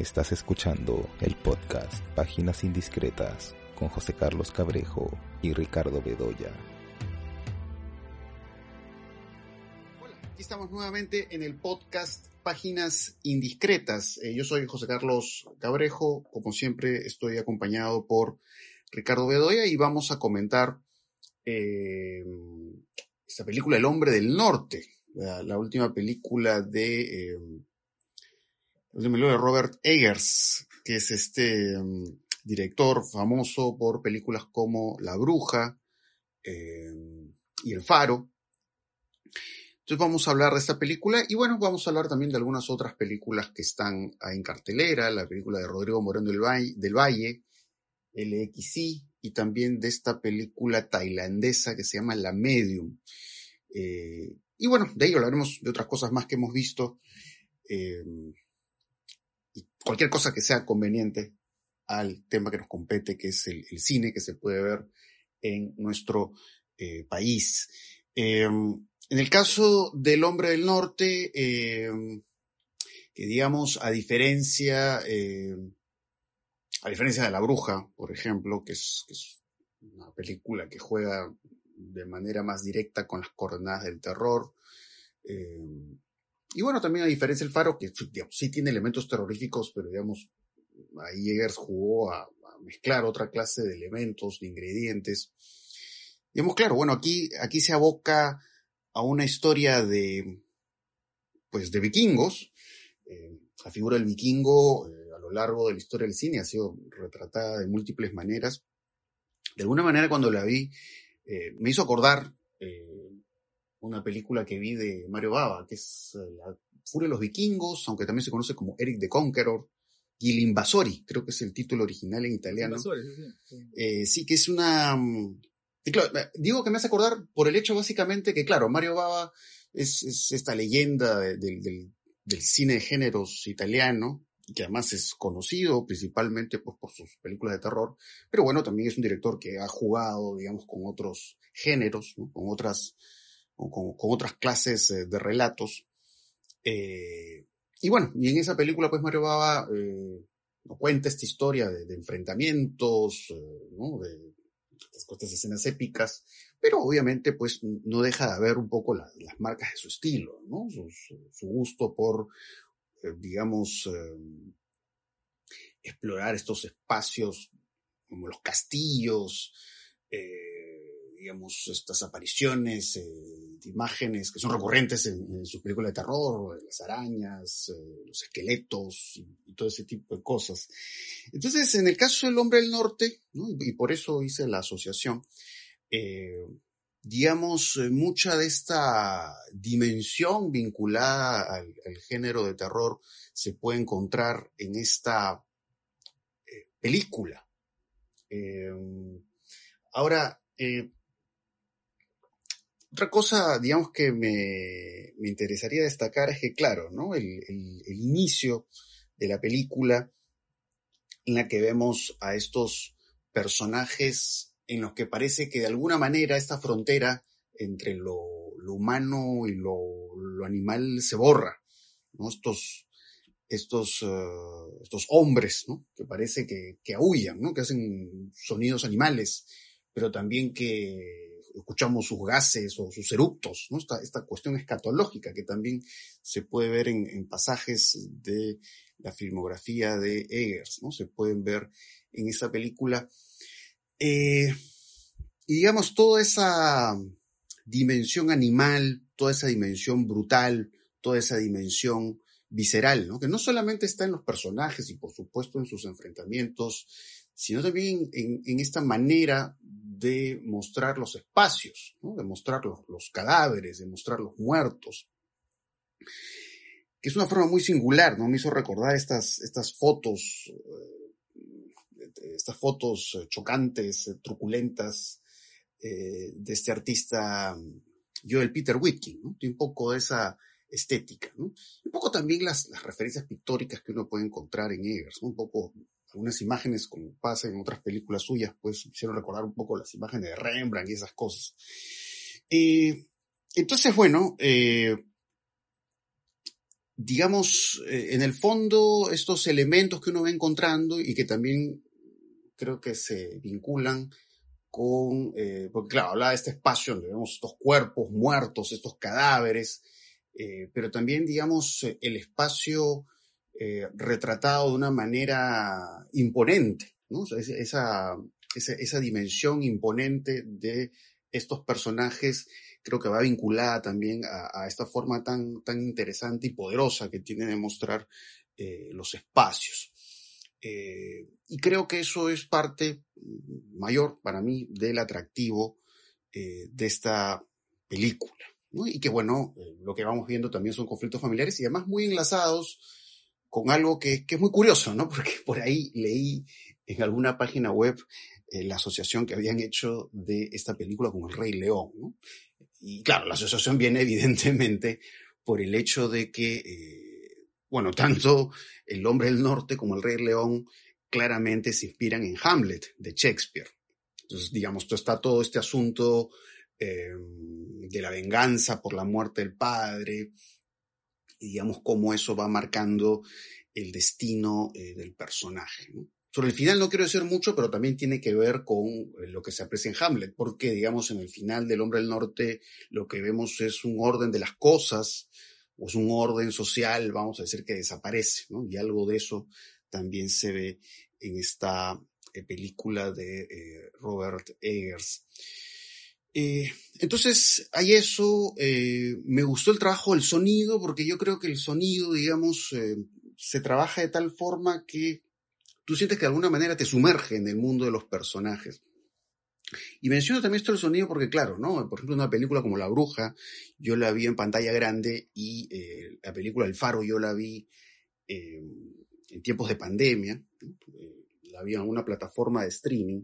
Estás escuchando el podcast Páginas Indiscretas con José Carlos Cabrejo y Ricardo Bedoya. Hola, aquí estamos nuevamente en el podcast Páginas Indiscretas. Eh, yo soy José Carlos Cabrejo, como siempre estoy acompañado por Ricardo Bedoya y vamos a comentar eh, esta película El hombre del norte, la, última película de... Eh, de Robert Eggers, que es este um, director famoso por películas como La Bruja eh, y El Faro. Entonces vamos a hablar de esta película y bueno, vamos a hablar también de algunas otras películas que están en cartelera, la película de Rodrigo Moreno del Valle, del y también de esta película tailandesa que se llama La Medium. Eh, y bueno, de ello hablaremos de otras cosas más que hemos visto. Eh, cualquier cosa que sea conveniente al tema que nos compete, que es el, cine que se puede ver en nuestro eh, país. Em, en el caso del hombre del norte, em, que digamos, a diferencia, em, a diferencia de La Bruja, por ejemplo, que es, que es, una película que juega de manera más directa con las coordenadas del terror, y bueno, también a diferencia del Faro, que sí tiene elementos terroríficos, pero digamos, ahí Eggers jugó a, mezclar otra clase de elementos, de ingredientes. Digamos, claro, bueno, aquí, aquí se aboca a una historia de, pues, de vikingos. Eh, la figura del vikingo eh, a lo largo de la historia del cine ha sido retratada de múltiples maneras. De alguna manera, cuando la vi, eh, me hizo acordar una película que vi de Mario Bava, que es eh, La Furia de los Vikingos, aunque también se conoce como Eric the Conqueror, y El Invasori, creo que es el título original en italiano. Invasori, sí, sí. Eh, sí, que es una... Mm, claro, eh, digo que me hace acordar por el hecho básicamente que, claro, Mario Bava es, es esta leyenda del, del, del, cine de géneros italiano, que además es conocido principalmente pues, por sus películas de terror, pero bueno, también es un director que ha jugado, digamos, con otros géneros, ¿no? con otras con, otras clases eh, de relatos. Eh, y bueno, y en esa película pues Mario Baba eh, cuenta esta historia de, enfrentamientos, eh, ¿no? de estas, escenas épicas, pero obviamente pues no deja de ver un poco las marcas de su estilo, ¿no? su, gusto por, digamos, explorar estos espacios como los castillos, digamos, estas apariciones eh, de imágenes que son recurrentes en, sus películas de terror, las arañas, eh, los esqueletos y, todo ese tipo de cosas. Entonces, en el caso del hombre del norte, y, por eso hice la asociación, eh, digamos, mucha de esta dimensión vinculada al, género de terror se puede encontrar en esta película. ahora, otra cosa, digamos, que me, me interesaría destacar es que, claro, ¿no? El, el, el, inicio de la película en la que vemos a estos personajes en los que parece que de alguna manera esta frontera entre lo, lo humano y lo, lo, animal se borra, ¿no? Estos, estos, uh, estos hombres, ¿no? Que parece que, que aullan, ¿no? Que hacen sonidos animales, pero también que escuchamos sus gases o sus eructos, ¿no? Esta, esta cuestión escatológica que también se puede ver en, en, pasajes de la filmografía de Eggers, ¿no? Se pueden ver en esa película. Eh, y digamos, toda esa dimensión animal, toda esa dimensión brutal, toda esa dimensión visceral, ¿no? Que no solamente está en los personajes y por supuesto en sus enfrentamientos, sino también en, en esta manera de mostrar los espacios, de mostrar los, cadáveres, de mostrar los muertos, que es una forma muy singular, ¿no? Me hizo recordar estas, estas fotos, eh, estas fotos chocantes, eh, truculentas, eh, de este artista Joel Peter Whitkin. Tiene un poco de esa estética. Un poco también las, referencias pictóricas que uno puede encontrar en Eggers. Un poco algunas imágenes, como pasa en otras películas suyas, pues hicieron recordar un poco las imágenes de Rembrandt y esas cosas. Eh, entonces, bueno, eh, digamos, eh, en el fondo, estos elementos que uno va encontrando y que también creo que se vinculan con, eh, porque claro, hablaba de este espacio donde vemos estos cuerpos muertos, estos cadáveres, pero también, digamos, el espacio retratado de una manera imponente, esa, esa, dimensión imponente de estos personajes creo que va vinculada también a, esta forma tan, tan interesante y poderosa que tiene de mostrar eh, los espacios. Eh, y creo que eso es parte mayor para mí del atractivo eh, de esta película. Y que bueno, lo que vamos viendo también son conflictos familiares y además muy enlazados con algo que, que es muy curioso, ¿no? Porque por ahí leí en alguna página web la asociación que habían hecho de esta película con el Rey León, ¿no? Y claro, la asociación viene evidentemente por el hecho de que, eh, bueno, tanto El hombre del norte como El rey león claramente se inspiran en Hamlet de Shakespeare. Entonces, digamos, está todo este asunto eh, de la venganza por la muerte del padre, y digamos cómo eso va marcando el destino eh, del personaje. Sobre el final no quiero decir mucho, pero también tiene que ver con eh, lo que se aprecia en Hamlet, porque, digamos, en el final del Hombre del Norte lo que vemos es un orden de las cosas, o es un orden social, vamos a decir, que desaparece. Y algo de eso también se ve en esta eh, película de Robert Eggers. Entonces, hay eso, me gustó el trabajo del sonido, porque yo creo que el sonido, digamos, se trabaja de tal forma que tú sientes que de alguna manera te sumerge en el mundo de los personajes. Y menciono también esto del sonido porque, claro, ¿no? Por ejemplo, una película como La Bruja, yo la vi en pantalla grande y eh, la película El Faro yo la vi eh, en tiempos de pandemia, eh, la vi en una plataforma de streaming,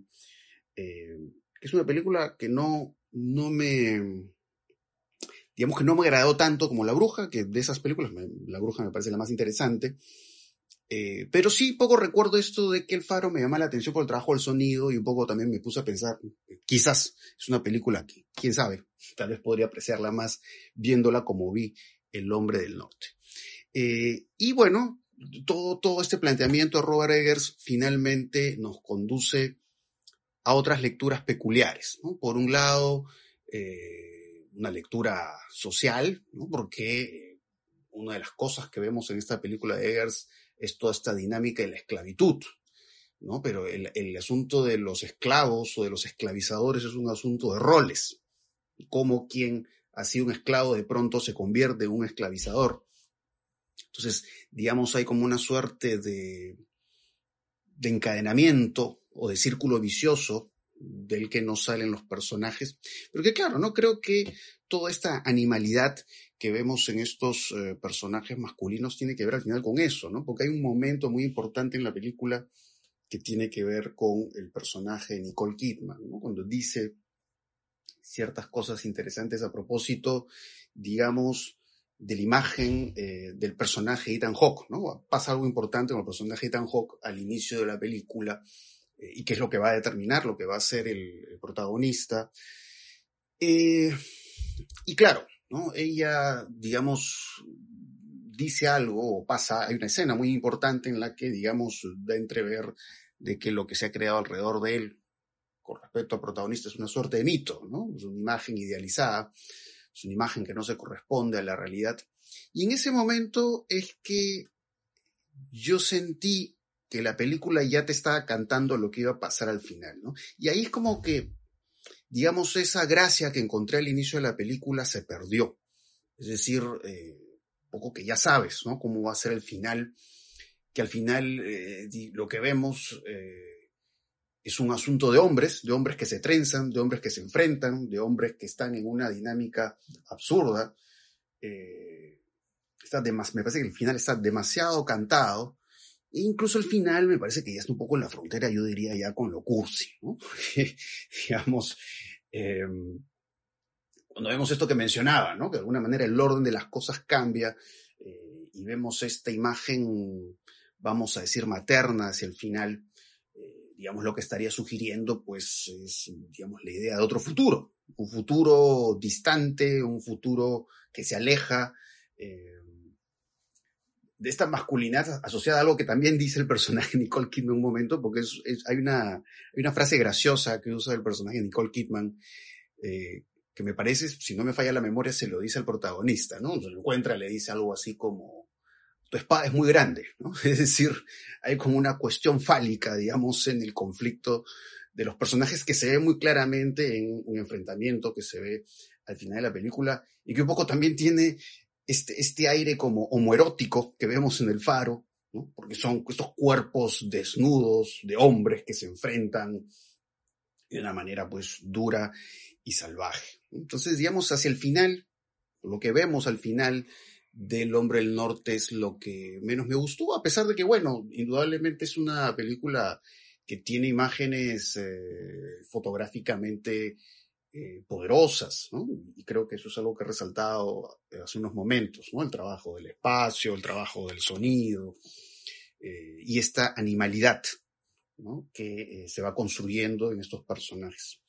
es una película que no, no me, digamos que no me agradó tanto como La Bruja, que de esas películas La Bruja me parece la más interesante, eh, pero sí, poco recuerdo esto de que el faro me llama la atención por el trabajo del sonido y un poco también me puse a pensar, quizás es una película que, quién sabe, tal vez podría apreciarla más viéndola como vi El hombre del norte. Eh, y bueno, todo, todo este planteamiento de Robert Eggers finalmente nos conduce a otras lecturas peculiares. Por un lado, eh, una lectura social, porque una de las cosas que vemos en esta película de Eggers es toda esta dinámica de la esclavitud, ¿no? Pero el, asunto de los esclavos o de los esclavizadores es un asunto de roles, cómo quien ha sido un esclavo de pronto se convierte en un esclavizador. Entonces, digamos, hay como una suerte de, de encadenamiento o de círculo vicioso del que no salen los personajes. Pero que claro, no creo que toda esta animalidad que vemos en estos eh, personajes masculinos tiene que ver al final con eso, ¿no? Porque hay un momento muy importante en la película que tiene que ver con el personaje de Nicole Kidman, ¿no? Cuando dice ciertas cosas interesantes a propósito, digamos, de la imagen eh, del personaje Ethan Hawke, ¿no? Pasa algo importante con el personaje Ethan Hawke al inicio de la película eh, y que es lo que va a determinar lo que va a ser el, protagonista. y claro, ¿no? Ella, digamos, dice algo o pasa, hay una escena muy importante en la que, digamos, da entrever de que lo que se ha creado alrededor de él con respecto al protagonista es una suerte de mito, ¿no? Es una imagen idealizada, es una imagen que no se corresponde a la realidad. Y en ese momento es que yo sentí que la película ya te estaba cantando lo que iba a pasar al final, ¿no? Y ahí es como que digamos, esa gracia que encontré al inicio de la película se perdió. Es decir, eh, poco que ya sabes, ¿no? Cómo va a ser el final, que al final eh, lo que vemos eh, es un asunto de hombres, de hombres que se trenzan, de hombres que se enfrentan, de hombres que están en una dinámica absurda. está me parece que el final está demasiado cantado e incluso el final me parece que ya está un poco en la frontera, yo diría ya con lo cursi, ¿no? digamos, em, cuando vemos esto que mencionaba, ¿no? Que de alguna manera el orden de las cosas cambia eh, y vemos esta imagen, vamos a decir, materna hacia el final, eh, digamos, lo que estaría sugiriendo, pues, es, digamos, la idea de otro futuro, un futuro distante, un futuro que se aleja, eh, de esta masculinidad asociada a algo que también dice el personaje Nicole Kidman un momento, porque hay, una, hay una frase graciosa que usa el personaje Nicole Kidman, eh, que me parece, si no me falla la memoria, se lo dice al protagonista, ¿no? Se lo encuentra, le dice algo así como, tu espada es muy grande, ¿no? Es decir, hay como una cuestión fálica, digamos, en el conflicto de los personajes que se ve muy claramente en un enfrentamiento que se ve al final de la película y que un poco también tiene este, este aire como homoerótico que vemos en el faro, porque son estos cuerpos desnudos de hombres que se enfrentan de una manera pues dura y salvaje. Entonces, digamos, hacia el final, lo que vemos al final del Hombre del Norte es lo que menos me gustó, a pesar de que, bueno, indudablemente es una película que tiene imágenes eh, fotográficamente eh, poderosas, ¿no? Y creo que eso es algo que he resaltado hace unos momentos, ¿no? El trabajo del espacio, el trabajo del sonido eh, y esta animalidad, ¿no? Que se va construyendo en estos personajes.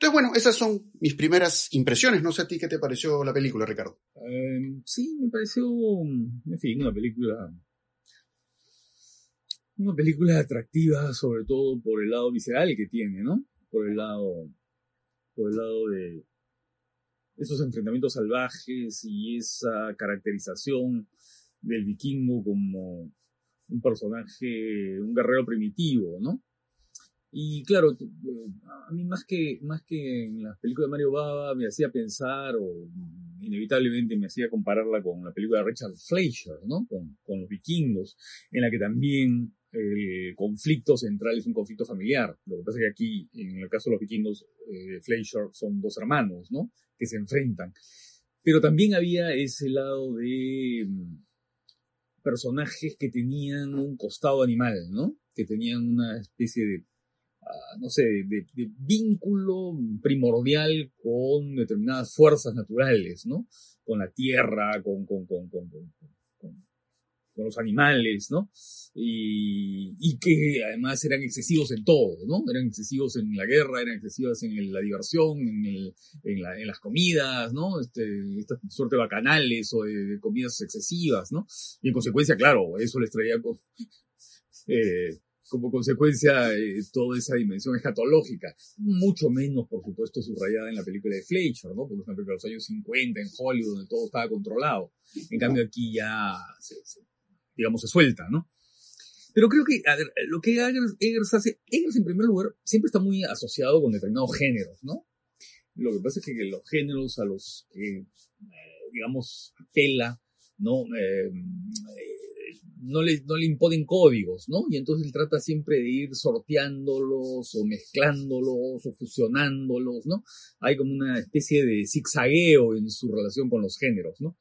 Entonces, bueno, esas son mis primeras impresiones. No sé a ti qué te pareció la película, Ricardo. Em, sí, me pareció, en fin, una película. Una película atractiva, sobre todo por el lado visceral que tiene, ¿no? Por el lado. Por lado de esos enfrentamientos salvajes y esa caracterización del vikingo como un personaje, un guerrero primitivo, ¿no? Y claro, eh, a mí más que, más que en las películas de Mario Baba me hacía pensar, o inevitablemente me hacía compararla con la película de Richard Fleischer, ¿no? Con los vikingos, en la que también el conflicto central es un conflicto familiar. Lo que pasa es que aquí, en el caso de los vikingos, eh, Fleischer son dos hermanos, ¿no? Que se enfrentan. Pero también había ese lado de mm, personajes que tenían un costado animal, ¿no? Que tenían una especie de no sé, de, vínculo primordial con determinadas fuerzas naturales, ¿no? Con la tierra, con, con, con, con, los animales, ¿no? Y, que además eran excesivos en todo, ¿no? Eran excesivos en la guerra, eran excesivos en la diversión, en, el, en, la, en, las comidas, ¿no? Este, esta suerte de bacanales o de, comidas excesivas, ¿no? Y en consecuencia, claro, eso les traía eh, como consecuencia eh, toda esa dimensión escatológica, mucho menos, por supuesto, subrayada en la película de Fleischer, ¿no? Porque es una película de los años 50 en Hollywood, donde todo estaba controlado. En cambio, aquí ya, digamos, se suelta, ¿no? Pero creo que, a ver, lo que Eggers, hace, Eggers en primer lugar siempre está muy asociado con determinados géneros, ¿no? Lo que pasa es que los géneros a los que, eh, digamos, apela, ¿no? Eh, no le, no le imponen códigos, ¿no? Y entonces él trata siempre de ir sorteándolos o mezclándolos o fusionándolos, ¿no? Hay como una especie de zigzagueo en su relación con los géneros, ¿no?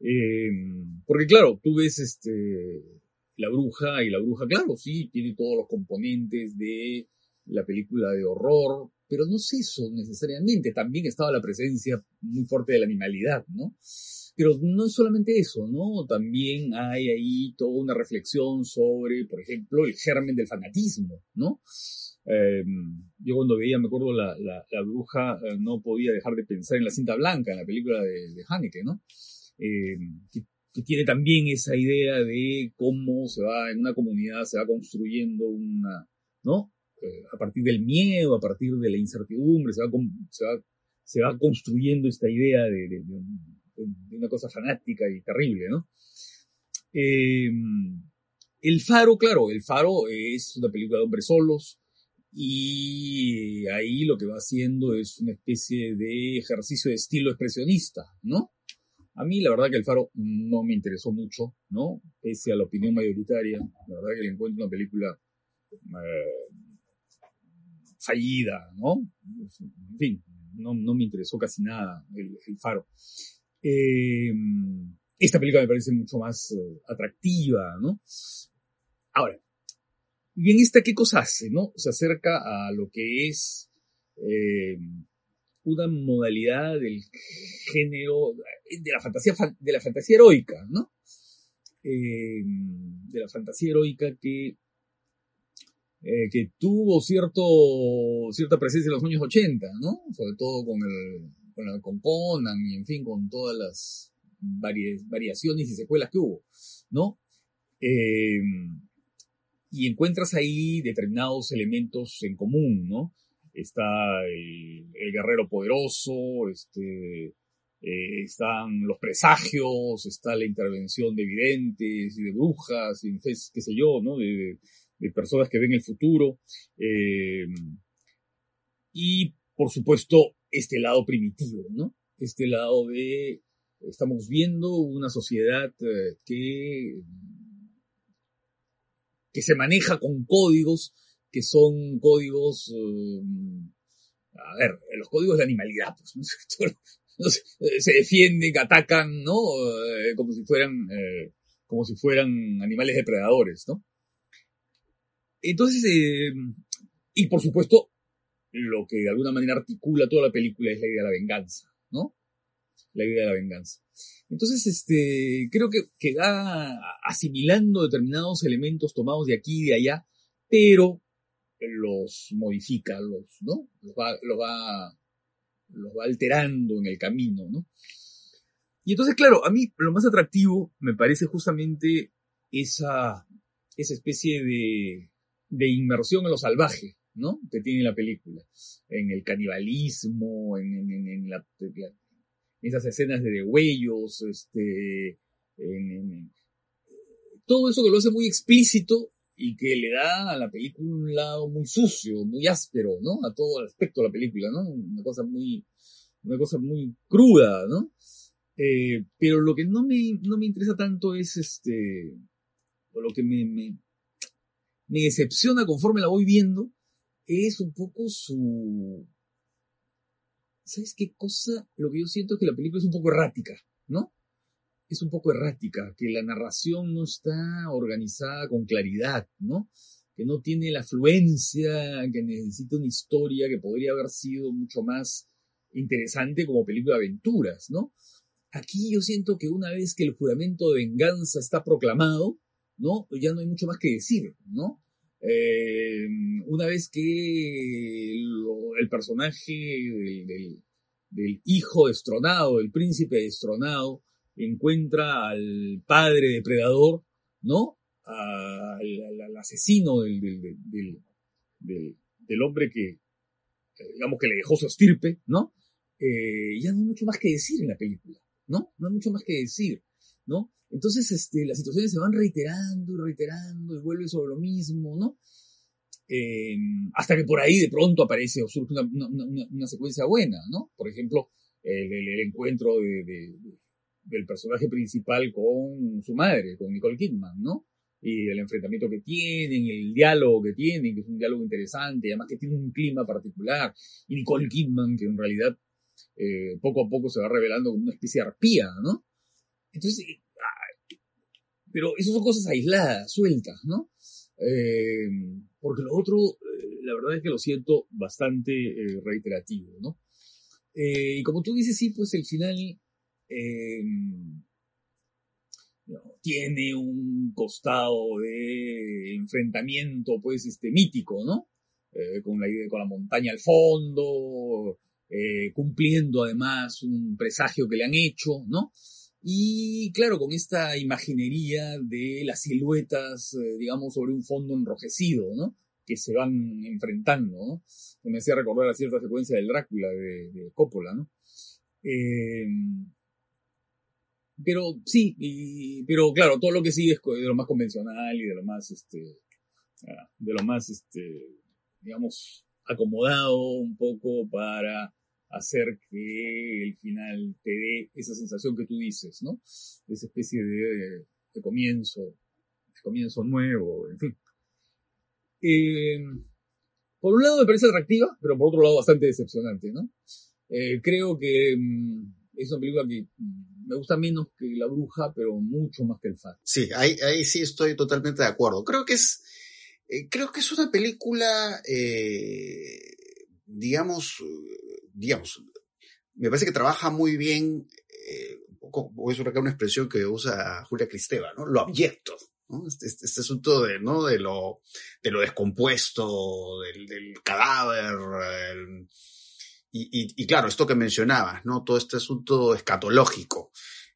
Eh, porque claro, tú ves este, la bruja y la bruja, claro, sí, tiene todos los componentes de la película de horror, pero no es eso necesariamente, también estaba la presencia muy fuerte de la animalidad, ¿no? Pero no es solamente eso, ¿no? También hay ahí toda una reflexión sobre, por ejemplo, el germen del fanatismo, ¿no? Em, yo cuando veía, me acuerdo, la, la, bruja, eh, no podía dejar de pensar en la cinta blanca, en la película de, de Haneke, ¿no? Em, que, tiene también esa idea de cómo se va, en una comunidad se va construyendo una, ¿no? Eh, a partir del miedo, a partir de la incertidumbre, se va, se va, se va construyendo esta idea de, de, de una cosa fanática y terrible, ¿no? Eh, el Faro, claro, El Faro es una película de hombres solos y ahí lo que va haciendo es una especie de ejercicio de estilo expresionista, ¿no? A mí la verdad que El Faro no me interesó mucho, ¿no? Pese a la opinión mayoritaria, la verdad que le encuentro una película eh, fallida, ¿no? En fin, no, no, me interesó casi nada el, el Faro. Eh, esta película me parece mucho más eh, atractiva, ¿no? Ahora, ¿y en esta qué cosa hace, no? Se acerca a lo que es eh, una modalidad del género, de la fantasía, de la fantasía heroica, ¿no? de la fantasía heroica que, que tuvo cierto, cierta presencia en los años 80, ¿no? Sobre todo con el, con, con Conan y en fin, con todas las, variaciones y secuelas que hubo, ¿no? Eh, y encuentras ahí determinados elementos en común, ¿no? Está el, guerrero poderoso, este, eh, están los presagios, está la intervención de videntes y de brujas, y qué sé yo, ¿no? De, personas que ven el futuro. Eh, y, por supuesto, este lado primitivo, ¿no? Este lado de, estamos viendo una sociedad eh, que, que se maneja con códigos que son códigos, eh, a ver, los códigos de animalidad, pues, se defienden, atacan, ¿no? Eh, como si fueran, como si fueran animales depredadores, ¿no? Entonces, y por supuesto, lo que de alguna manera articula toda la película es la idea de la venganza, ¿no? La idea de la venganza. Entonces, este, creo que, que va asimilando determinados elementos tomados de aquí y de allá, pero los modifica, los, ¿no? Los va, los va, los va alterando en el camino, ¿no? Y entonces, claro, a mí lo más atractivo me parece justamente esa, esa especie de, de inmersión en lo salvaje, ¿no? Que tiene la película. En el canibalismo, en, en, la, esas escenas de degüellos, este, en, todo eso que lo hace muy explícito y que le da a la película un lado muy sucio, muy áspero, ¿no? A todo el aspecto de la película, ¿no? Una cosa muy, una cosa muy cruda, ¿no? Eh, pero lo que no me, no me interesa tanto es este, o lo que me, me, me decepciona conforme la voy viendo, es un poco su... ¿Sabes qué cosa? Lo que yo siento es que la película es un poco errática, ¿no? Es un poco errática, que la narración no está organizada con claridad, ¿no? Que no tiene la fluencia, que necesita una historia que podría haber sido mucho más interesante como película de aventuras, ¿no? Aquí yo siento que una vez que el juramento de venganza está proclamado, ¿no? Ya no hay mucho más que decir, ¿no? Eh, una vez que el personaje del, hijo destronado, del príncipe destronado, encuentra al padre depredador, ¿no? Al, asesino del, del, hombre que, eh, digamos que le dejó su estirpe, ¿no? Eh, ya no hay mucho más que decir en la película, ¿no? No hay mucho más que decir, ¿no? Entonces, este, las situaciones se van reiterando y reiterando y vuelve sobre lo mismo, ¿no? Em, hasta que por ahí de pronto aparece o surge una, secuencia buena, ¿no? Por ejemplo, el, encuentro del personaje principal con su madre, con Nicole Kidman, ¿no? Y el enfrentamiento que tienen, el diálogo que tienen, que es un diálogo interesante, además que tiene un clima particular, y Nicole Kidman, que en realidad eh, poco a poco se va revelando como una especie de arpía, ¿no? Entonces, pero esas son cosas aisladas, sueltas, ¿no? Eh, porque lo otro, eh, la verdad es que lo siento bastante eh, reiterativo, ¿no? y como tú dices, sí, pues el final tiene un costado de enfrentamiento, pues, este, mítico, ¿no? con, la, con la montaña al fondo, cumpliendo además un presagio que le han hecho, ¿no? Y claro, con esta imaginería de las siluetas, eh, digamos, sobre un fondo enrojecido, ¿no? Que se van enfrentando, ¿no? Me hacía recordar a cierta secuencia del Drácula de, Coppola, ¿no? Eh, pero sí, pero claro, todo lo que sigue es de lo más convencional y de lo más, este, ah, de lo más, este, digamos, acomodado un poco para hacer que el final te dé esa sensación que tú dices, ¿no? Esa especie de, comienzo, de comienzo nuevo, en fin. Eh, por un lado me parece atractiva, pero por otro lado bastante decepcionante, ¿no? Eh, creo que mm, es una película que mm, me gusta menos que La Bruja, pero mucho más que El Fat. Sí, ahí, ahí sí estoy totalmente de acuerdo. Creo que es, eh, creo que es una película, digamos, digamos, me parece que trabaja muy bien, eh, voy a usar una expresión que usa Julia Cristeva, ¿no? Lo abyecto, ¿no? Este, este, este, asunto de, ¿no? De lo, de lo descompuesto, del, cadáver, y, y, claro, esto que mencionabas, ¿no? Todo este asunto escatológico.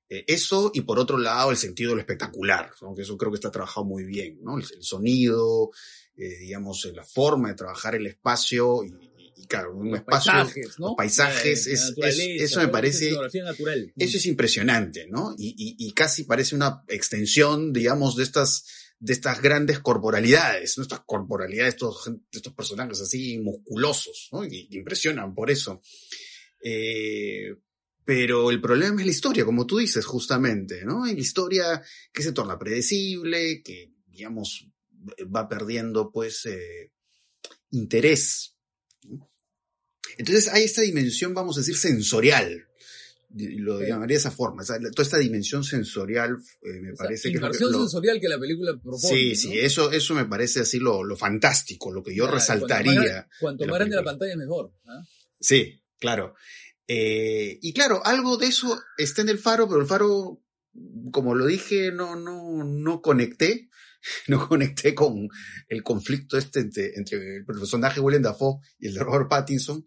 Eh, eso y por otro lado el sentido de lo espectacular, ¿no? que eso creo que está trabajado muy bien, ¿no? El, el sonido, eh, digamos, la forma de trabajar el espacio y, y claro, un Los espacio, paisajes, ¿no? los paisajes, La- la es, eso me parece, natural. eso es impresionante, ¿no? Y, y- y casi parece una extensión, digamos, de estas, de estas grandes corporalidades, ¿no? Estas corporalidades, estos, estos personajes así musculosos, ¿no? Y, impresionan por eso. Eh, pero el problema es la historia, como tú dices, justamente, ¿no? En la historia que se torna predecible, que, digamos, va perdiendo, pues, eh, interés. Entonces hay esta dimensión, vamos a decir, sensorial. Lo llamaría de esa forma. o sea, toda esta dimensión sensorial eh, me O sea, parece que lo- sensorial que la película propone. Sí, ¿no? sí, eso, eso me parece así lo, lo fantástico, lo que yo Claro, resaltaría. Cuanto más, la grande la pantalla, mejor. Sí, claro. Eh, y claro, algo de eso está en el faro, pero el faro, como lo dije, no, no, no conecté. No conecté con el conflicto este entre, entre el personaje William Dafoe y el de Robert Pattinson.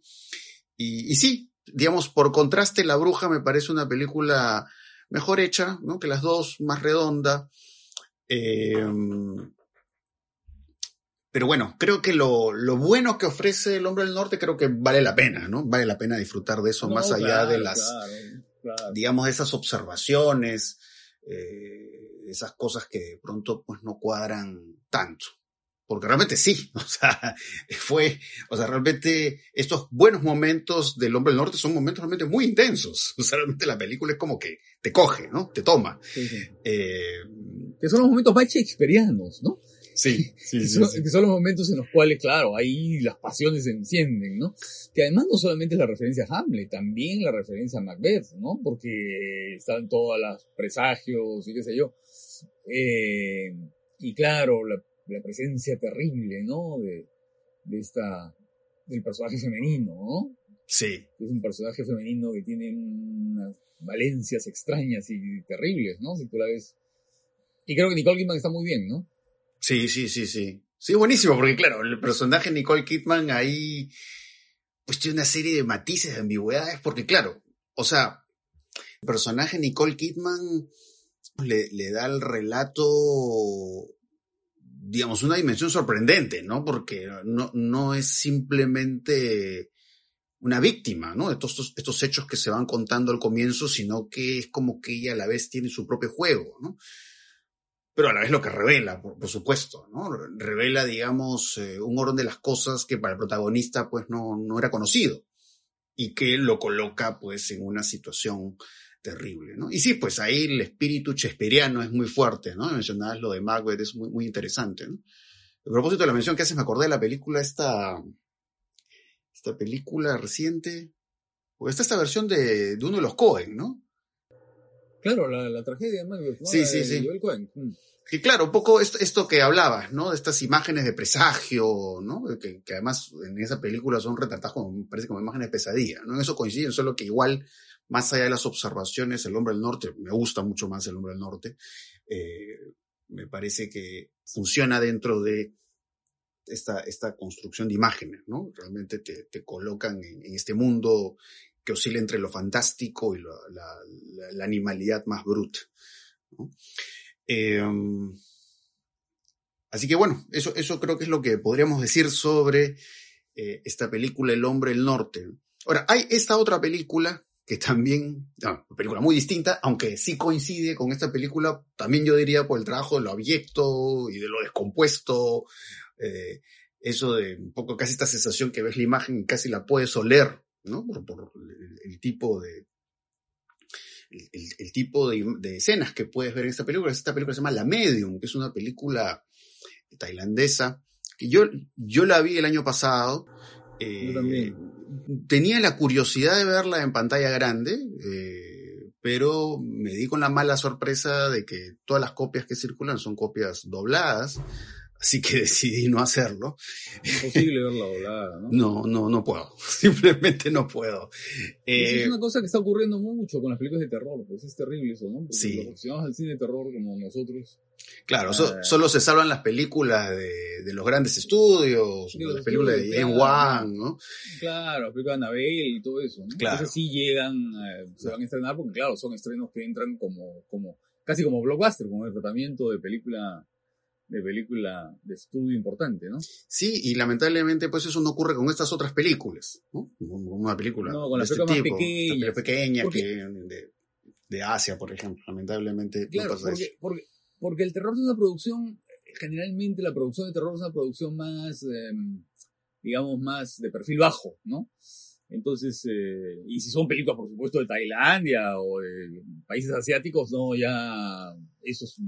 Y, y sí, digamos, por contraste, La Bruja me parece una película mejor hecha, ¿no? Que las dos, más redonda. Eh, pero bueno, creo que lo, lo bueno que ofrece El Hombre del Norte creo que vale la pena, ¿no? Vale la pena disfrutar de eso No, más allá claro, de las, claro, claro. digamos, de esas observaciones, eh, esas cosas que de pronto pues no cuadran tanto. Porque realmente sí, o sea, fue, o sea, realmente estos buenos momentos del Hombre del Norte son momentos realmente muy intensos. O sea, realmente la película es como que te coge, ¿no? Te toma. Sí, sí. Eh, Que son los momentos más shakespearianos, ¿no? sí, sí, que, sí, son, sí. que son los momentos en los cuales, claro, ahí las pasiones se encienden, ¿no? Que además no solamente es la referencia a Hamlet, también la referencia a Macbeth, ¿no? Porque están todas las presagios y qué sé yo. Eh, y claro, la, la presencia terrible, ¿no? De, de esta, del personaje femenino, ¿no? Sí, es un personaje femenino que tiene unas valencias extrañas y terribles, ¿no? Si tú la ves. Y creo que Nicole Kidman está muy bien, ¿no? Sí, sí, sí, sí. Sí, buenísimo, porque claro, el personaje Nicole Kidman ahí, pues tiene una serie de matices, de ambigüedades, porque claro, o sea, el personaje Nicole Kidman le, le da al relato, digamos, una dimensión sorprendente, ¿no? Porque no, no es simplemente una víctima, ¿no? De todos estos, estos hechos que se van contando al comienzo, sino que es como que ella a la vez tiene su propio juego, ¿no? pero a la vez lo que revela, por, por supuesto, ¿no? Revela, digamos, eh, un orden de las cosas que para el protagonista, pues, no, no era conocido y que lo coloca, pues, en una situación terrible, ¿no? Y sí, pues ahí el espíritu chesperiano es muy fuerte, ¿no? Mencionabas lo de Macbeth, es muy, muy interesante, ¿no? A propósito de la mención que haces, me acordé de la película esta, esta película reciente, o esta esta versión de, de uno de los Cohen, ¿no? Claro, la, la tragedia de Macbeth, ¿no? Sí, La sí, de sí. Joel Cohen. Mm. Que claro, un poco esto, esto que hablabas, ¿no? De estas imágenes de presagio, ¿no? Que, que además en esa película son retratadas como, me parece como imágenes de pesadilla, ¿no? En eso coinciden, solo que igual, más allá de las observaciones, el hombre del norte, me gusta mucho más el hombre del norte, eh, me parece que funciona dentro de esta, esta construcción de imágenes, ¿no? Realmente te, te colocan en, este mundo que oscila entre lo fantástico y la, animalidad más bruta. Eh, así que bueno, eso, eso creo que es lo que podríamos decir sobre eh, esta película El hombre del norte. Ahora, hay esta otra película que también, una película muy distinta, aunque sí coincide con esta película, también yo diría por el trabajo de lo abyecto y de lo descompuesto, eh, eso de un poco casi esta sensación que ves la imagen y casi la puedes oler, ¿no? Por, el, tipo de, el, tipo de, escenas que puedes ver en esta película. Esta película se llama La Medium, que es una película tailandesa, que yo, yo la vi el año pasado. eh. Tenía la curiosidad de verla en pantalla grande, eh, pero me di con la mala sorpresa de que todas las copias que circulan son copias dobladas, así que decidí no hacerlo. Imposible verla doblada, ¿no? No, no, no puedo. Simplemente no puedo. Eh, es una cosa que está ocurriendo mucho con las películas de terror, pues es terrible eso, ¿no? Porque Sí. los aficionados al cine de terror como nosotros, Claro, solo se salvan las películas de, de los grandes estudios, las películas de James Wan, ¿no? Claro, las películas de Anabel y todo eso, ¿no? Claro. Entonces sí llegan, eh, se van a estrenar porque claro, son estrenos que entran como, como, casi como blockbuster, como el tratamiento de película de película de estudio importante, ¿no? Sí, y lamentablemente pues eso no ocurre con estas otras películas, ¿no? Una película no, con las este películas más pequeñas. pequeñas que de, de, Asia, por ejemplo, lamentablemente claro, no pasa porque, eso. Porque, porque el terror es una producción, generalmente la producción de terror es una producción más, em, digamos, más de perfil bajo, ¿no? Entonces, eh, y si son películas, por supuesto, de Tailandia o de países asiáticos, no, ya eso es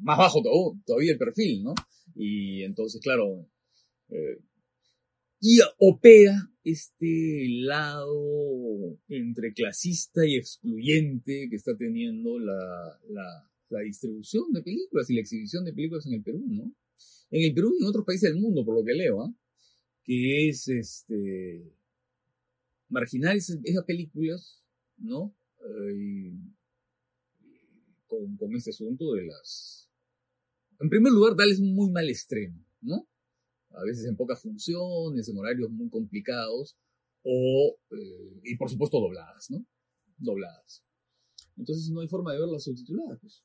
más bajo todavía el perfil, ¿no? Y entonces, claro, eh, y opera este lado entre clasista y excluyente que está teniendo la, la, la distribución de películas y la exhibición de películas en el Perú, ¿no? En el Perú y en otros países del mundo, por lo que leo, ¿ah? Que es, este, marginar esas, películas, ¿no? Eh, con, con este asunto de las... En primer lugar, darles un muy mal extremo, ¿no? A veces en pocas funciones, en horarios muy complicados, o, eh, y por supuesto dobladas, ¿no? Dobladas. Entonces no hay forma de verlas subtituladas, pues.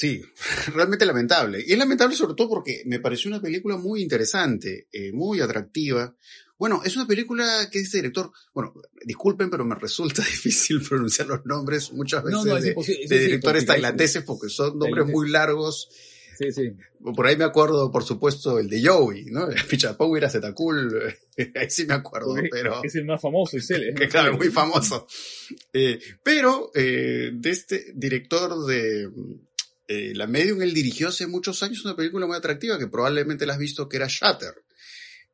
Sí, realmente lamentable. Y es lamentable sobre todo porque me pareció una película muy interesante, eh, muy atractiva. Bueno, es una película que este director, bueno, disculpen, pero me resulta difícil pronunciar los nombres muchas veces de, directores tailandeses porque son nombres muy largos. Sí, sí. Por ahí me acuerdo, por supuesto, el de Joey, ¿no? Pichapower Acetakul, ahí sí me acuerdo, pero... Es el más famoso, es él. Claro, muy famoso. Eh, pero eh, de este director de eh, la Medium él dirigió hace muchos años una película muy atractiva que probablemente la has visto que era Shatter,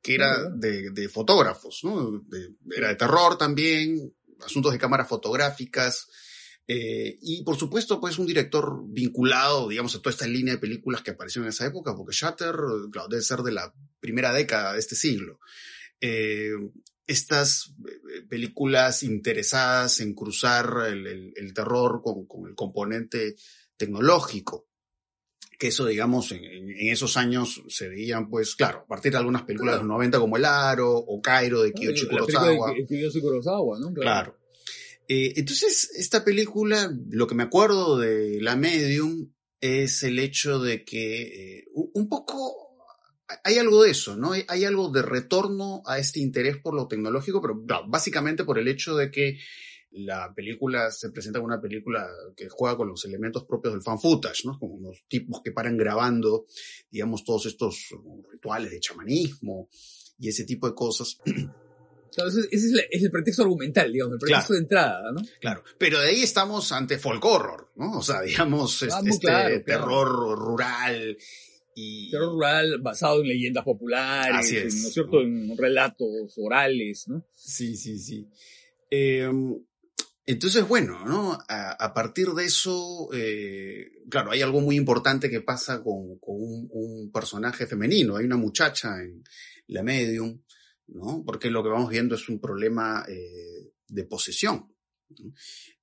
que era de, fotógrafos, ¿no? era de terror también, asuntos de cámaras fotográficas. Eh, y por supuesto, pues un director vinculado, digamos, a toda esta línea de películas que aparecieron en esa época, porque Shatter, claro, debe ser de la primera década de este siglo. Eh, estas películas interesadas en cruzar el, terror con, con, el componente tecnológico. Que eso, digamos, en, esos años se veían, pues, claro, a partir de algunas películas de los 90 como El Aro o Cairo de Kiyoshi Kurosawa. Kurosawa, ¿no? Claro. Eh, entonces, esta película, lo que me acuerdo de La Medium es el hecho de que eh, un poco hay algo de eso, ¿no? Hay algo de retorno a este interés por lo tecnológico, pero básicamente por el hecho de que la película se presenta como una película que juega con los elementos propios del fan footage, ¿no? Como los tipos que paran grabando, digamos, todos estos rituales de chamanismo y ese tipo de cosas. Claro, ese es, el, pretexto argumental, digamos, el pretexto de entrada, ¿no? Claro, pero de ahí estamos ante folk horror, ¿no? O sea, digamos, ah, este, terror rural y... Terror rural basado en leyendas populares, ¿no es cierto? En relatos orales, ¿no? Sí, sí, sí. Eh, entonces, bueno, ¿no? A, partir de eso, eh, claro, hay algo muy importante que pasa con, un, personaje femenino. Hay una muchacha en la medium, ¿no? Porque lo que vamos viendo es un problema eh, de posesión.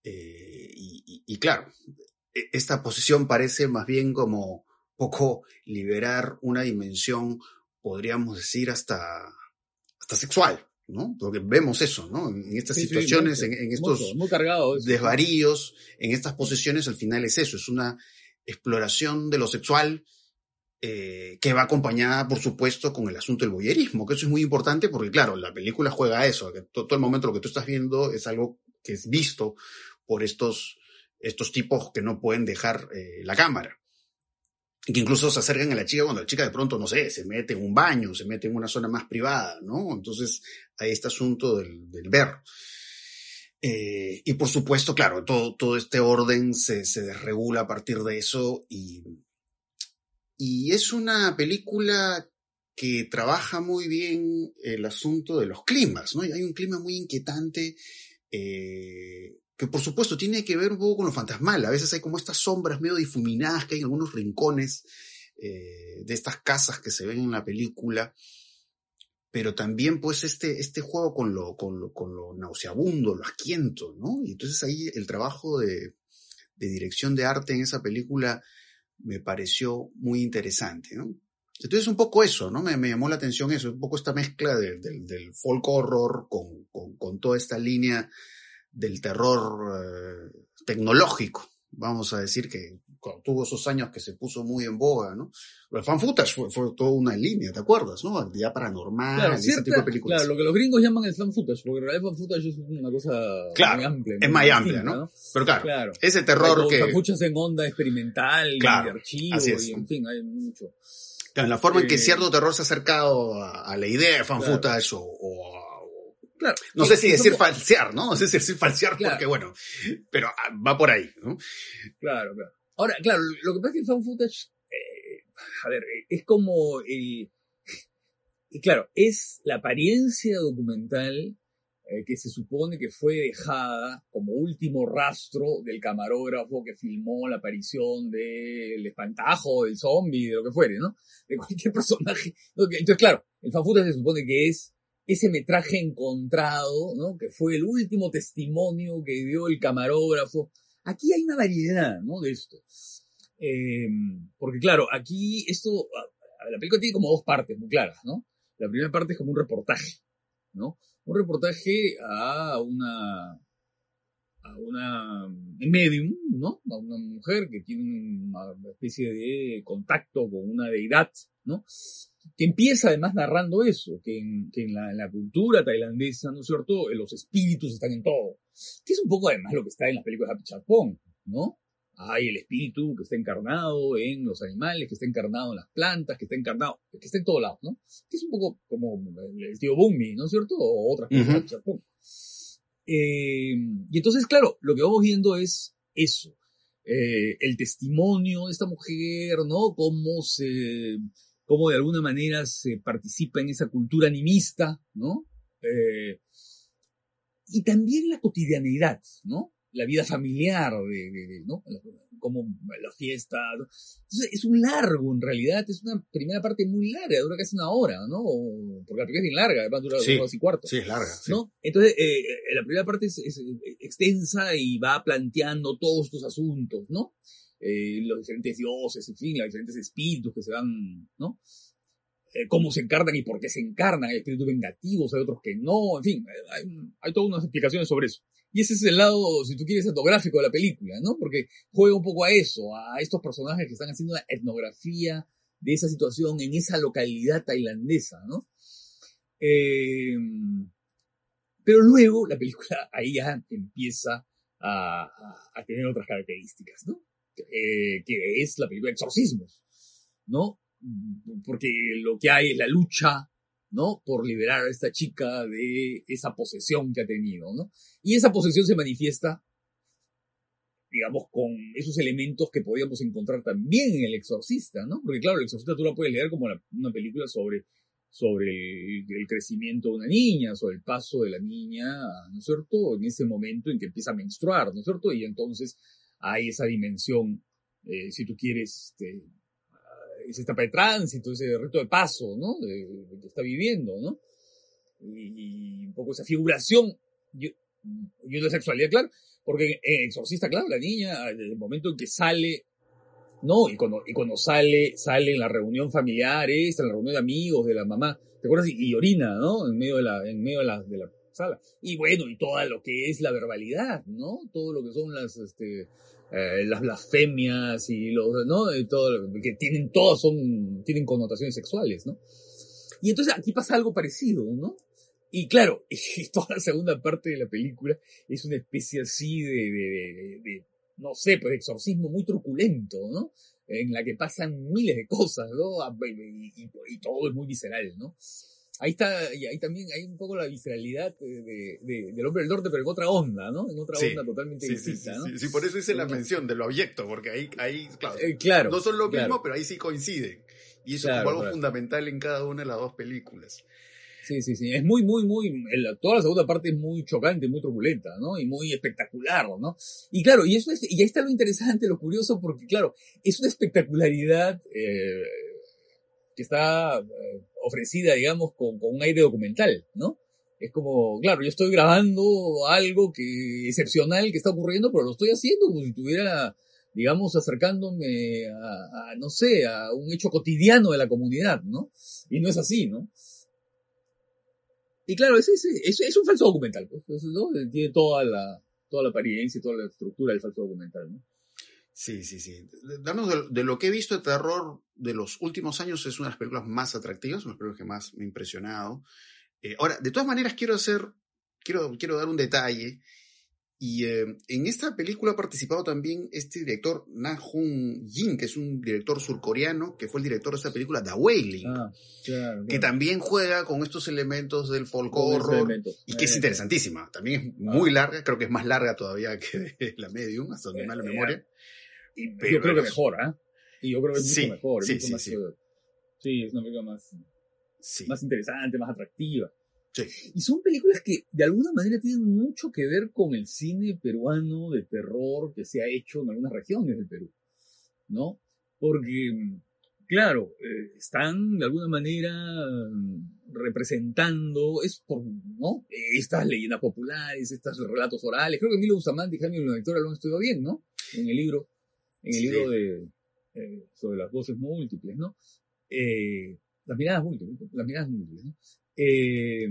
Eh, y, claro, e, esta posesión parece más bien como poco liberar una dimensión, podríamos decir, hasta, hasta sexual, ¿no? Porque vemos eso, ¿no? En estas situaciones, en, estos desvaríos, en estas posesiones, al final es eso, es una exploración de lo sexual eh, que va acompañada, por supuesto, con el asunto del boyerismo, que eso es muy importante porque, claro, la película juega a eso, que todo, el momento lo que tú estás viendo es algo que es visto por estos, estos tipos que no pueden dejar eh, la cámara que incluso se acercan a la chica cuando la chica de pronto, no sé, se mete en un baño, se mete en una zona más privada, ¿no? Entonces hay este asunto del, ver. Eh, y por supuesto, claro, todo, todo este orden se, se, desregula a partir de eso y, y es una película que trabaja muy bien el asunto de los climas, ¿no? Y hay un clima muy inquietante, eh, que por supuesto tiene que ver un poco con lo fantasmal. A veces hay como estas sombras medio difuminadas que hay en algunos rincones eh, de estas casas que se ven en la película. Pero también, pues, este, este juego con lo, con, lo, con lo nauseabundo, lo asquiento, ¿no? Y entonces ahí el trabajo de, de dirección de arte en esa película me pareció muy interesante, ¿no? Entonces un poco eso, ¿no? Me, me llamó la atención eso, un poco esta mezcla de, del, folk horror con, con, toda esta línea del terror eh, tecnológico. Vamos a decir que tuvo esos años que se puso muy en boga, ¿no? El fan footage fue, fue toda una línea, ¿te acuerdas? ¿no? Actividad paranormal, Claro, ese cierta- tipo de películas. claro, lo que los gringos llaman el fan footage, porque en realidad el fan footage es una cosa Claro, muy amplia. es muy más amplia, distinta, ¿no? Pero claro, Claro. ese Hay terror todo, que... footage en onda experimental, Claro, de archivo, así es. y en fin, hay mucho. Claro, la forma en que Eh, cierto terror se ha acercado a, a la idea de fan footage o, o a- o- Claro. no sé si decir somos- falsear, ¿no? No sé si decir falsear Claro. porque, bueno, pero ah, va por ahí, ¿no? Claro, claro. Ahora, claro, lo que pasa es que el fan footage, eh, a ver, es como el... y Claro, es la apariencia documental eh, que se supone que fue dejada como último rastro del camarógrafo que filmó la aparición del espantajo, del zombie, de lo que fuere, ¿no? De cualquier personaje. Entonces, claro, el fan footage se supone que es ese metraje encontrado, ¿no? Que fue el último testimonio que dio el camarógrafo. Aquí hay una variedad, ¿no? De esto. Eh, porque claro, aquí esto, la película tiene como dos partes muy claras, ¿no? La primera parte es como un reportaje, ¿no? Un reportaje a una, a una medium, ¿no? A una mujer que tiene una especie de contacto con una deidad, ¿no? Que empieza además narrando eso, que en, que en la, en la cultura tailandesa, ¿no es cierto? Eh, Los espíritus están en todo. Que es un poco además lo que está en las películas de Happy Chapón, ¿no? Hay el espíritu que está encarnado en los animales, que está encarnado en las plantas, que está encarnado, que está en todos lados, ¿no? Que es un poco como el, tío Bunny, ¿no es cierto? O otras películas de Ujú. Chapón. Eh, y entonces, claro, lo que vamos viendo es eso. Eh, el testimonio de esta mujer, ¿no? Cómo se, cómo de alguna manera se participa en esa cultura animista, ¿no? Eh, y también la cotidianidad, ¿no? La vida familiar, de, de- de, ¿no? Como la fiesta. ¿no? Entonces, es un largo, en realidad, es una primera parte muy larga, dura casi una hora, ¿no? Porque la película es bien larga, además dura Sí, dos horas y cuarto. Sí, es larga. sí. ¿no? Entonces, eh, eh, la primera parte es, es, extensa y va planteando todos estos asuntos, ¿no? Eh, los diferentes dioses, en fin, los diferentes espíritus que se van, ¿no? Eh, cómo se encarnan y por qué se encarnan, hay espíritus vengativos, hay otros que no, en fin, hay, todas unas explicaciones sobre eso. Y ese es el lado, si tú quieres, etnográfico de la película, ¿no? Porque juega un poco a eso, a estos personajes que están haciendo una etnografía de esa situación en esa localidad tailandesa, ¿no? Eh, pero luego la película ahí ya empieza a tener otras características, ¿no? Eh, que es la película exorcismos, ¿no? Porque lo que hay es la lucha, ¿no? Por liberar a esta chica de esa posesión que ha tenido, ¿no? Y esa posesión se manifiesta, digamos, con esos elementos que podíamos encontrar también en El Exorcista, ¿no? Porque claro, El Exorcista tú la puedes leer como la- una película sobre sobre el, el crecimiento de una niña, sobre el paso de la niña, ¿no es cierto? En ese momento en que empieza a menstruar, ¿no es cierto? Y entonces hay esa dimensión, eh, si tú quieres, este, ah, esa etapa de tránsito, ese reto de paso, ¿no? De, que está viviendo, ¿no? Y, un poco esa figuración, y, y una sexualidad, claro, porque en Exorcista, claro, la niña, en el momento en que sale no, y cuando, y cuando sale, sale en la reunión familiar, esta, en la reunión de amigos, de la mamá, ¿te acuerdas? Y, y orina, ¿no? En medio de la, en medio de la, de la sala. Y bueno, y todo lo que es la verbalidad, ¿no? Todo lo que son las, este, eh, las blasfemias y los, ¿no? Y todo, que tienen, todas son, tienen connotaciones sexuales, ¿no? Y entonces aquí pasa algo parecido, ¿no? Y claro, y toda la segunda parte de la película es una especie así de, de, de- de- no sé, pues exorcismo muy truculento, ¿no? En la que pasan miles de cosas, ¿no? Ah, Y, y- y todo es muy visceral, ¿no? Ahí está, y ahí también hay un poco la visceralidad de, de- de- del hombre del norte, pero en otra onda, ¿no? En otra Sí, onda totalmente Sí, sí, sí, distinta, ¿no? sí, sí, por eso hice la mención de lo abyecto, porque ahí, ahí claro, Eh, claro. no son lo mismo, pero ahí sí coinciden. Y eso Claro, es como algo fundamental en cada una de las dos películas. Sí, sí, sí. Es muy, muy, muy. el- toda la segunda parte es muy chocante, muy truculenta, ¿no? Y muy espectacular, ¿no? Y claro, y, eso es, y ahí está lo interesante, lo curioso, porque claro, es una espectacularidad eh, que está eh, ofrecida, digamos, con, con un aire documental, ¿no? Es como, claro, yo estoy grabando algo que excepcional que está ocurriendo, pero lo estoy haciendo como si tuviera digamos, acercándome a, no sé, a un hecho cotidiano de la comunidad, ¿no? Y no es así, ¿no? Y claro, es, es, es, un falso documental, pues, ¿no? Tiene toda la, toda la apariencia y toda la estructura del falso documental, ¿no? Sí, sí, sí. Damos de, lo que he visto de terror de los últimos años, es una de las películas más atractivas, una de las películas que más me ha impresionado. Eh, ahora, de todas maneras, quiero hacer, quiero, quiero dar un detalle. Y eh, en esta película ha participado también este director, Na Hong Jin, que es un director surcoreano, que fue el director de esta película, The Wailing, ah, que también juega con estos elementos del folk horror y que es eh, interesantísima. También es muy ah. larga, creo que es más larga todavía que La Medium, hasta donde me la memoria yo creo que mejor, ¿ah? Y yo creo que es mucho mejor. Sí, sí, sí. sí, es una película más, más interesante, más atractiva. Y son películas que de alguna manera tienen mucho que ver con el cine peruano de terror que se ha hecho en algunas regiones del Perú, ¿no? Porque, claro, eh, están de alguna manera representando es por, ¿no? estas leyendas populares, estos relatos orales. Creo que Milo Bustamante y Jaime Lectora lo han estudiado bien, ¿no? En el libro en el libro de, eh, sobre las voces múltiples, ¿no? Eh, las miradas múltiples, las miradas múltiples, ¿no? Eh,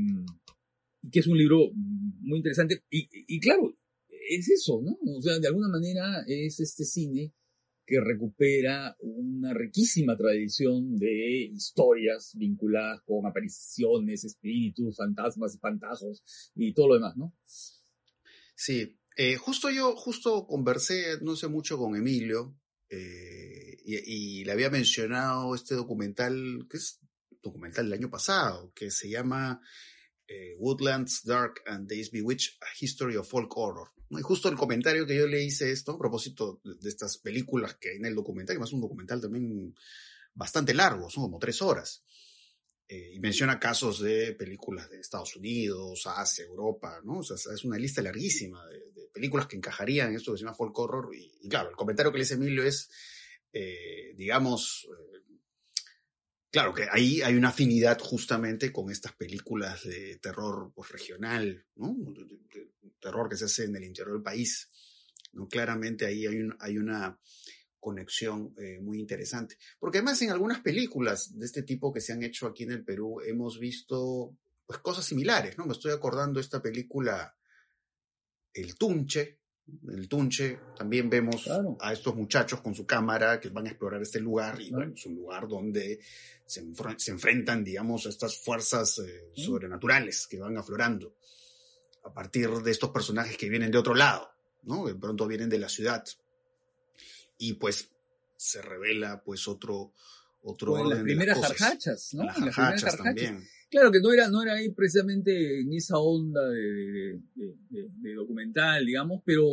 que es un libro muy interesante y, y, claro, es eso, ¿no? O sea, de alguna manera es este cine que recupera una riquísima tradición de historias vinculadas con apariciones, espíritus, fantasmas, espantajos y todo lo demás, ¿no? Sí, eh, justo yo, justo conversé no sé mucho con Emilio eh, y, le había mencionado este documental, que es documental del año pasado, que se llama eh, Woodlands Dark and Days Bewitched, A History of Folk Horror. Y justo el comentario que yo le hice esto, a propósito de, estas películas que hay en el documental, que es un documental también bastante largo, son como tres horas. Y menciona casos de películas de Estados Unidos, Asia, Europa, ¿no? Es una lista larguísima películas que encajarían en esto que se llama folk horror. Y, claro, el comentario que le dice Emilio es, eh, digamos, eh, claro que ahí hay una afinidad justamente con estas películas de terror pues, regional, ¿no? terror que se hace en el interior del país. ¿no? Claramente ahí hay, un, hay una conexión eh, muy interesante. Porque además en algunas películas de este tipo que se han hecho aquí en el Perú hemos visto pues cosas similares, ¿no? Me estoy acordando esta película El Tunche. El Tunche también vemos a estos muchachos con su cámara que van a explorar este lugar y bueno, es un lugar donde se, enfrentan, digamos, a estas fuerzas eh, sobrenaturales que van aflorando a partir de estos personajes que vienen de otro lado, ¿no? De pronto vienen de la ciudad y pues se revela pues otro otro orden las primeras jarjachas, ¿no? Las jarjachas también. Claro que no era, no era ahí precisamente en esa onda de, de, documental, digamos, pero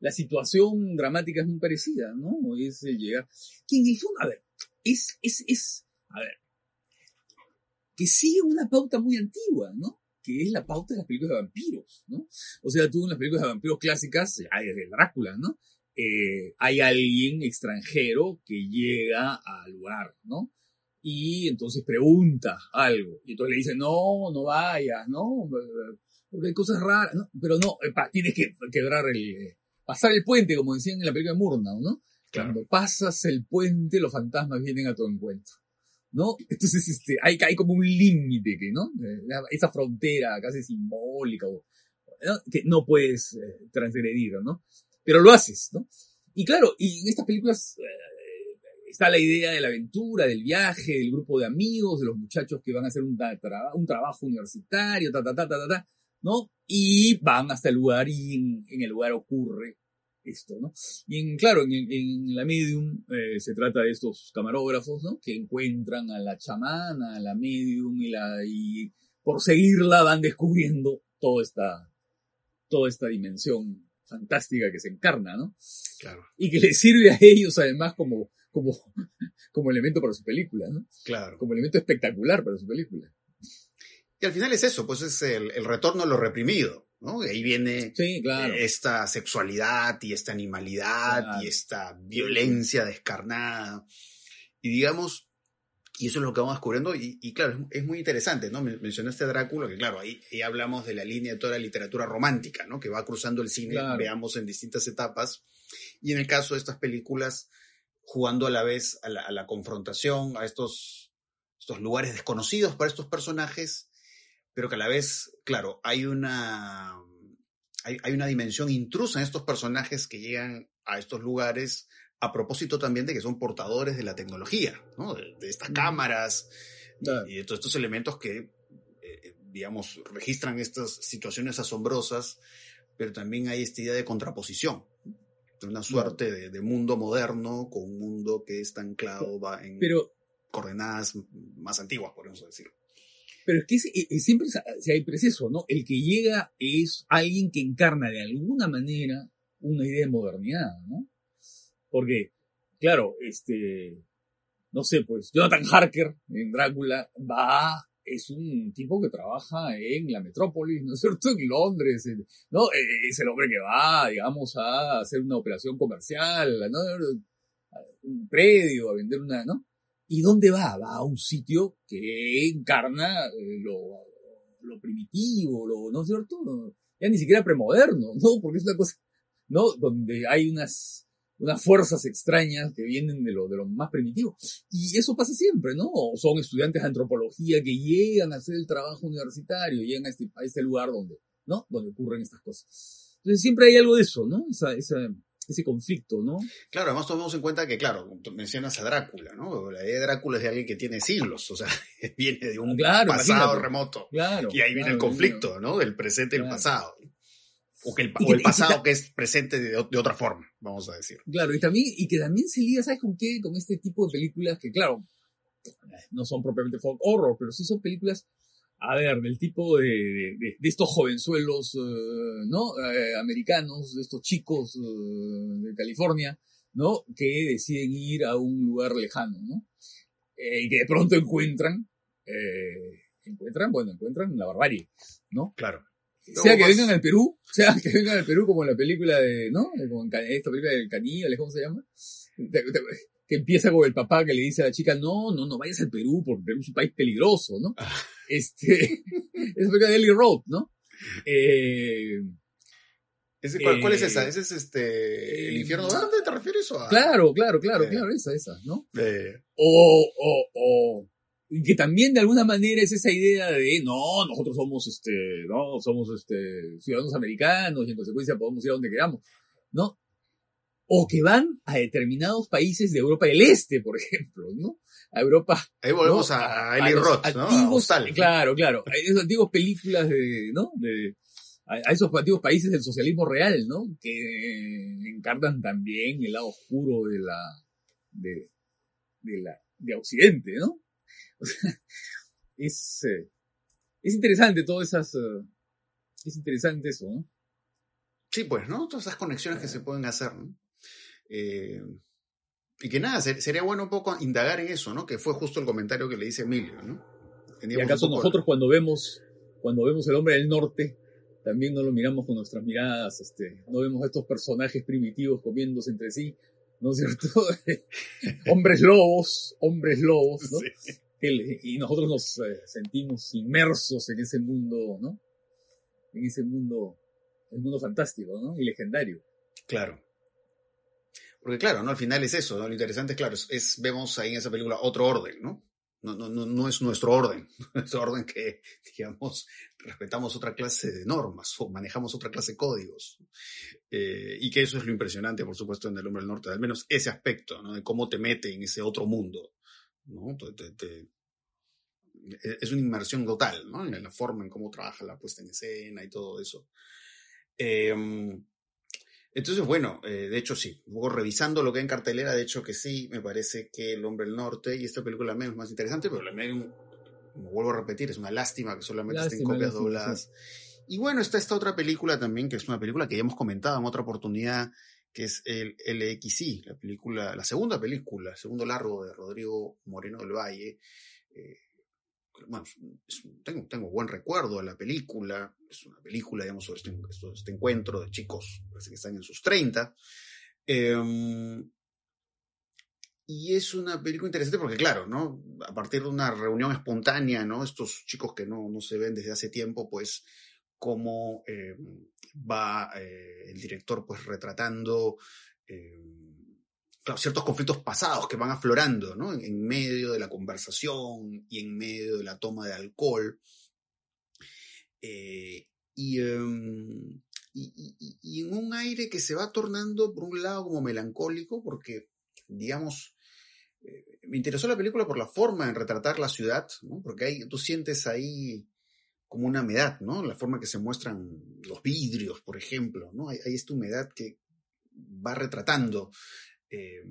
la situación dramática es muy parecida, ¿no? Es llegar. Que en el a ver, es, es, es, a ver, que sigue una pauta muy antigua, ¿no? Que es la pauta de las películas de vampiros, ¿no? O sea, tú en las películas de vampiros clásicas, hay desde Drácula, ¿no? Eh, hay alguien extranjero que llega al lugar, ¿no? Y entonces pregunta algo. Y entonces le dice, no, no vayas, ¿no? Porque hay cosas raras, ¿no? Pero no, tienes que quebrar el, pasar el puente, como decían en la película de Murnau, ¿no? Cuando pasas el puente, los fantasmas vienen a tu encuentro. ¿no? Entonces, este, hay, hay como un límite, ¿no? Esa frontera casi simbólica, que no puedes eh, transgredir, ¿no? pero lo haces, ¿no? Y claro, y en estas películas eh, está la idea de la aventura, del viaje, del grupo de amigos, de los muchachos que van a hacer un, un trabajo universitario, ta, ta, ta, ta, ta, ¿no? Y van hasta el lugar y en, el lugar ocurre esto, ¿no? Y en, claro, en, la medium eh, se trata de estos camarógrafos, ¿no? Que encuentran a la chamana, a la medium y la, y por seguirla van descubriendo toda esta, toda esta dimensión fantástica que se encarna, ¿no? Claro. Y que le sirve a ellos además como, como, como elemento para su película, ¿no? Claro. Como elemento espectacular para su película. Y al final es eso, pues es el, retorno a lo reprimido, ¿no? Y ahí viene claro. esta sexualidad y esta animalidad y esta violencia descarnada. Y digamos, Y eso es lo que vamos descubriendo, y, y claro, es, es, muy interesante, ¿no? Mencionaste a Drácula, que claro, ahí, ahí, hablamos de la línea de toda la literatura romántica, ¿no? Que va cruzando el cine, claro. veamos en distintas etapas. Y en el caso de estas películas, jugando a la vez a la, a la confrontación, a estos, estos lugares desconocidos para estos personajes, pero que a la vez, claro, hay una, hay, hay una dimensión intrusa en estos personajes que llegan a estos lugares a propósito también de que son portadores de la tecnología, ¿no? de, de, estas cámaras claro. y de todos estos elementos que, eh, digamos, registran estas situaciones asombrosas, pero también hay esta idea de contraposición, una suerte de, de, mundo moderno con un mundo que está anclado va en pero, coordenadas más antiguas, podemos decir. Pero es que es, es, siempre siempre es eso, ¿no? El que llega es alguien que encarna de alguna manera una idea de modernidad, ¿no? Porque, claro, este, no sé, pues Jonathan Harker en Drácula va, es un tipo que trabaja en la metrópolis, ¿no es cierto? En Londres, ¿no? Es el hombre que va, digamos, a hacer una operación comercial, ¿no? Un predio, a vender una, ¿no? ¿Y dónde va? Va a un sitio que encarna lo, lo primitivo, lo, ¿no es cierto? Ya ni siquiera premoderno, ¿no? Porque es una cosa, ¿no? Donde hay unas, unas fuerzas extrañas que vienen de lo, de lo más primitivo. Y eso pasa siempre, ¿no? Son estudiantes de antropología que llegan a hacer el trabajo universitario, llegan a este, a este lugar donde, ¿no? Donde ocurren estas cosas. Entonces siempre hay algo de eso, ¿no? Esa, esa, ese conflicto, ¿no? Claro, además tomemos en cuenta que, claro, mencionas a Drácula, ¿no? La idea de Drácula es de alguien que tiene siglos, o sea, viene de un claro, pasado imagínate. remoto. Claro. Y ahí viene claro, el conflicto, ¿no? Del presente y el pasado. O, que el, o el pasado que es presente de, de, otra forma, vamos a decir. Claro, y también, y que también se liga, ¿sabes con qué? Con este tipo de películas que, claro, no son propiamente folk horror, pero sí son películas, a ver, del tipo de, de, de estos jovenzuelos, uh, ¿no? Eh, americanos, de estos chicos uh, de California, ¿no? Que deciden ir a un lugar lejano, ¿no? Eh, y que de pronto encuentran, eh, encuentran, bueno, encuentran la barbarie, ¿no? Claro. Sea que vengan al Perú, sea que vengan al Perú como en la película de, ¿no? Como en esta película del caníbal, ¿cómo se llama? Que empieza con el papá que le dice a la chica, no, no, no vayas al Perú, porque Perú es un país peligroso, ¿no? este, es película de Ellie Road, ¿no? Eh, ¿Ese, cuál, eh, ¿Cuál es esa? ¿Ese es este, el infierno verde? ¿Te refieres a...? Claro, claro, claro, eh, claro, esa, esa, ¿no? Eh. O, o, o, que también de alguna manera es esa idea de no, nosotros somos este, no, somos este ciudadanos americanos y en consecuencia podemos ir a donde queramos, ¿no? O que van a determinados países de Europa del Este, por ejemplo, ¿no? A Europa. Ahí volvemos ¿no? a, a Eli Roth, ¿no? Antiguos, a claro, claro. A esas antiguas películas de, ¿no? De, a esos antiguos países del socialismo real, ¿no? Que encarnan también el lado oscuro de la, de, de la, de Occidente, ¿no? O sea, es, eh, es interesante todas esas, uh, es interesante eso, ¿no? Sí, pues, ¿no? Todas esas conexiones que se pueden hacer, ¿no? Eh, y que nada, ser, sería bueno un poco indagar en eso, ¿no? Que fue justo el comentario que le dice Emilio, ¿no? Teníamos y acaso nosotros cuando vemos, cuando vemos el hombre del norte, también no lo miramos con nuestras miradas, este, no vemos a estos personajes primitivos comiéndose entre sí, ¿no es cierto? hombres lobos, hombres lobos, ¿no? Sí y nosotros nos eh, sentimos inmersos en ese mundo, ¿no? En ese mundo, el mundo fantástico, ¿no? Y legendario. Claro. Porque claro, ¿no? Al final es eso, ¿no? Lo interesante es, claro, es, es vemos ahí en esa película otro orden, ¿no? No, no, no, es nuestro orden, nuestro orden que, digamos, respetamos otra clase de normas o manejamos otra clase de códigos. Eh, y que eso es lo impresionante, por supuesto, en El Hombre del Norte, al menos ese aspecto, ¿no? De cómo te mete en ese otro mundo. ¿no? Te, te, e, es una inmersión total, ¿no? En la forma en cómo trabaja la puesta en escena y todo eso. Eh, entonces, bueno, eh, de hecho sí, luego revisando lo que hay en cartelera, de hecho que sí, me parece que El Hombre del Norte y esta película menos más interesante, pero la Medium, como vuelvo a repetir, es una lástima que solamente lástima, estén copias lástima, dobladas. Sí. Y bueno, está esta otra película también, que es una película que ya hemos comentado en otra oportunidad, que es el LXI, la película, la segunda película, el segundo largo de Rodrigo Moreno del Valle. Eh, bueno, tengo, tengo buen recuerdo de la película, es una película, digamos, sobre este, este encuentro de chicos, que están en sus 30. Eh, y es una película interesante porque, claro, ¿no? A partir de una reunión espontánea, ¿no? Estos chicos que no, no se ven desde hace tiempo, pues, cómo eh, va eh, el director, pues, retratando eh, ciertos conflictos pasados que van aflorando. En, medio de la conversación y en medio de la toma de alcohol. y, em, y, en un aire que se va tornando, por un lado, como melancólico, porque, digamos, me interesó la película por la forma en retratar la ciudad, porque hay, tú sientes ahí como una humedad, ¿no? La forma que se muestran los vidrios, por ejemplo, hay esta humedad que va retratando eh,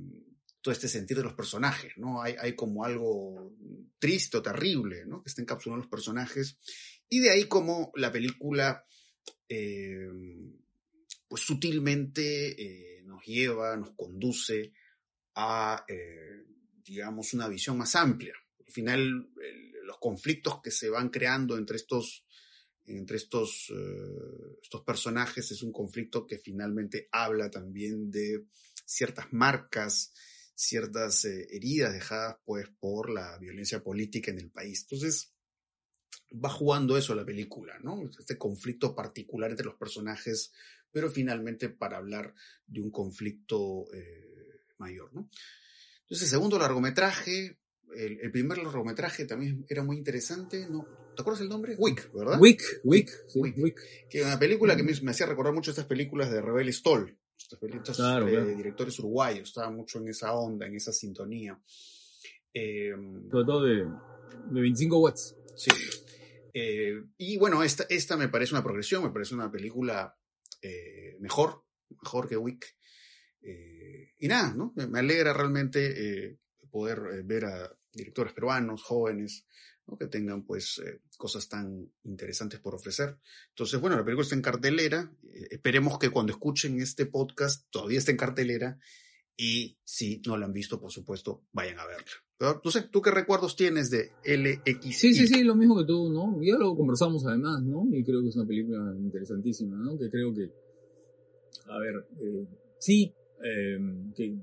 todo este sentir de los personajes, ¿no? Hay, hay como algo triste o terrible, ¿no? Que está encapsulado en los personajes. Y de ahí como la película, eh, pues sutilmente eh, nos lleva, nos conduce a digamos, una visión más amplia. Al final, los conflictos que se van creando entre estos, entre estos, uh, estos personajes es un conflicto que finalmente habla también de ciertas marcas, ciertas eh, heridas dejadas pues por la violencia política en el país. Entonces, va jugando eso la película, ¿no? Este conflicto particular entre los personajes, pero finalmente para hablar de un conflicto eh, mayor, ¿no? Entonces, el segundo largometraje, el, el, primer largometraje también era muy interesante, ¿no? ¿Te acuerdas el nombre? Wick, ¿verdad? Wick, Wick, Wick. Wick. Que era una película que me, me, hacía recordar mucho estas películas de Rebel Stoll, estos, estos claro, eh, claro. directores uruguayos, estaba mucho en esa onda, en esa sintonía. Eh, Sobre todo de, de 25 watts. Sí. Eh, y bueno, esta, esta me parece una progresión, me parece una película eh, mejor, mejor que Wick. Eh, y nada, ¿no? Me, alegra realmente poder ver a directores peruanos, jóvenes, que tengan pues cosas tan interesantes por ofrecer. Entonces, bueno, la película está en cartelera. esperemos que cuando escuchen este podcast todavía esté en cartelera. Y si no la han visto, por supuesto, vayan a verla. No sé, ¿tú qué recuerdos tienes de LX? Sí, sí, sí, lo mismo que tú, ¿no? Ya lo conversamos además, ¿no? Y creo que es una película interesantísima, ¿no? Que creo que, a ver, eh, sí, eh, que,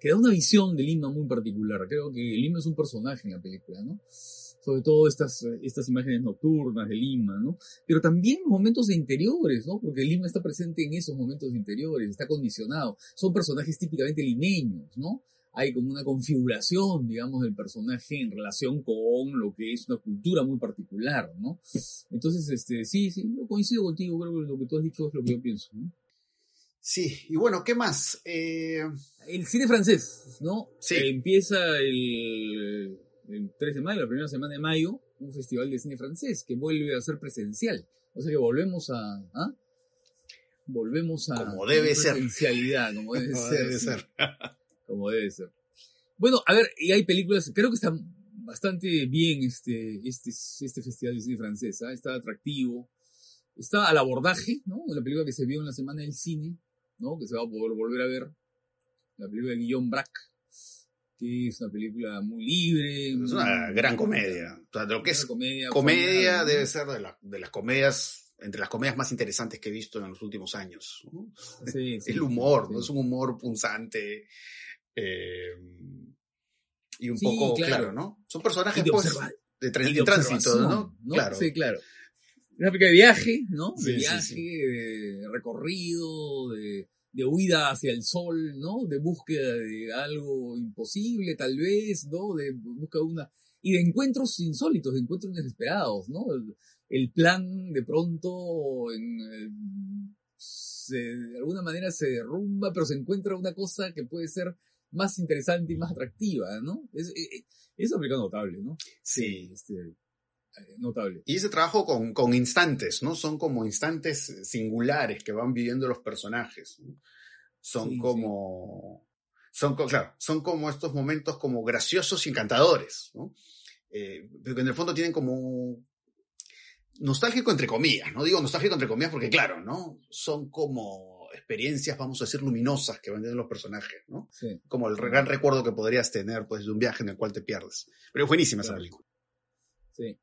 que, da una visión de Lima muy particular. Creo que Lima es un personaje en la película, ¿no? Sobre todo estas, estas imágenes nocturnas de Lima, ¿no? Pero también momentos interiores, ¿no? Porque Lima está presente en esos momentos interiores, está condicionado. Son personajes típicamente limeños, ¿no? Hay como una configuración, digamos, del personaje en relación con lo que es una cultura muy particular, ¿no? Entonces, este, sí, sí, yo coincido contigo, creo que lo que tú has dicho es lo que yo pienso, ¿no? Sí, y bueno, ¿qué más? Eh... El cine francés, ¿no? Sí. Eh, empieza el, el, 3 de mayo, la primera semana de mayo, un festival de cine francés que vuelve a ser presencial. O sea que volvemos a... ¿ah? Volvemos a... Como debe ser. Presencialidad, como debe como ser. Debe sí. ser. como debe ser. Bueno, a ver, y hay películas, creo que están bastante bien este, este, este festival de cine francés, ¿ah? está atractivo, está al abordaje, ¿no? La película que se vio en la semana del cine, ¿no? Que se va a poder volver a ver. La película de Guillaume Braque, que es una película muy libre. Es una muy, gran comedia. O sea, de lo que es comedia, comedia familiar, debe ser de, la, de, las comedias, entre las comedias más interesantes que he visto en los últimos años. ¿no? Sí, sí, El humor, sí, ¿no? Es un humor punzante. Eh, y un Sí, poco, claro. claro, ¿no? Son personajes, de pues, de, tránsito, ¿no? ¿no? Claro. Sí, claro. Una película de viaje, ¿no? Sí, De sí, viaje, sí. de recorrido, de, de huida hacia el sol, ¿no? De búsqueda de algo imposible, tal vez, ¿no? De búsqueda de una... Y de encuentros insólitos, de encuentros desesperados, ¿no? El, el plan de pronto en, eh, se, de alguna manera se derrumba, pero se encuentra una cosa que puede ser más interesante y más atractiva, ¿no? Es, es, es una película notable, ¿no? Sí. Este, eh, notable. Y ese trabajo con, con instantes, ¿no? Son como instantes singulares que van viviendo los personajes. ¿no? Son Sí, como. Son, claro, son como estos momentos como graciosos y encantadores, ¿no? Eh, pero que en el fondo tienen como. Nostálgico entre comillas, no digo nostálgico entre comillas porque, claro, ¿no? Son como experiencias, vamos a decir, luminosas que van teniendo los personajes, ¿no? Sí. Como el gran recuerdo que podrías tener, pues, de un viaje en el cual te pierdes. Pero es buenísima esa película. Sí.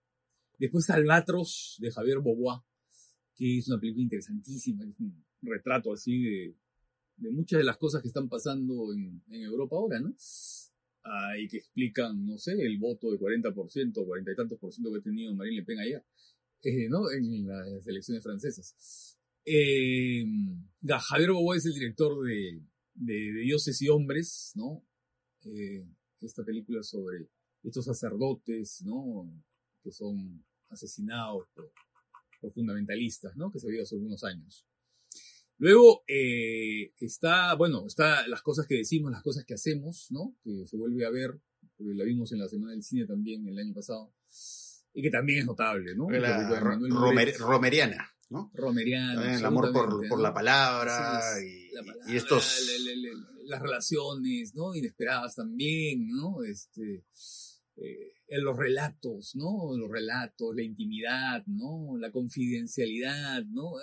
Después Albatros de Javier Bobois, que es una película interesantísima, es un retrato así de, muchas de las cosas que están pasando en, Europa ahora, ¿no? ah, y que explican, no sé, el voto de 40%, 40 y tantos por ciento que ha tenido Marine Le Pen allá, eh, ¿no? En las elecciones francesas. Eh, Javier Bobo es el director de, de, Dioses y Hombres, ¿no? Eh, esta película sobre estos sacerdotes, ¿no? Que son asesinados por, fundamentalistas, ¿no? Que se vio hace algunos años. Luego eh, está, bueno, está las cosas que decimos, las cosas que hacemos, ¿no? Que se vuelve a ver, porque la vimos en la Semana del Cine también el año pasado, y que también es notable, ¿no? romeriana, ¿no? Romeriana. El amor por, la palabra, y, estos... las relaciones, ¿no? Inesperadas también, ¿no? Este, eh, en los relatos, ¿no? Los relatos, la intimidad, ¿no? La confidencialidad, ¿no?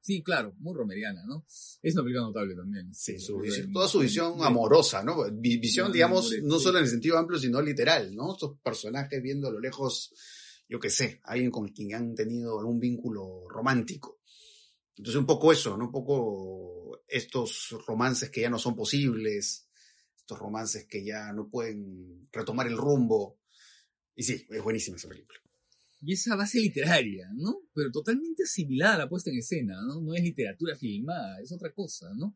Sí, claro, muy romeriana, ¿no? Es una película notable también. Sí, toda su visión amorosa, ¿no? Visión, digamos, no solo en el sentido amplio, sino literal, ¿no? Estos personajes viendo a lo lejos, yo qué sé, alguien con quien han tenido algún vínculo romántico. Entonces, un poco eso, ¿no? Un poco estos romances que ya no son posibles, estos romances que ya no pueden retomar el rumbo. Y sí, es buenísima esa película y esa base literaria, ¿no? Pero totalmente asimilada a la puesta en escena, ¿no? No es literatura filmada, es otra cosa, ¿no?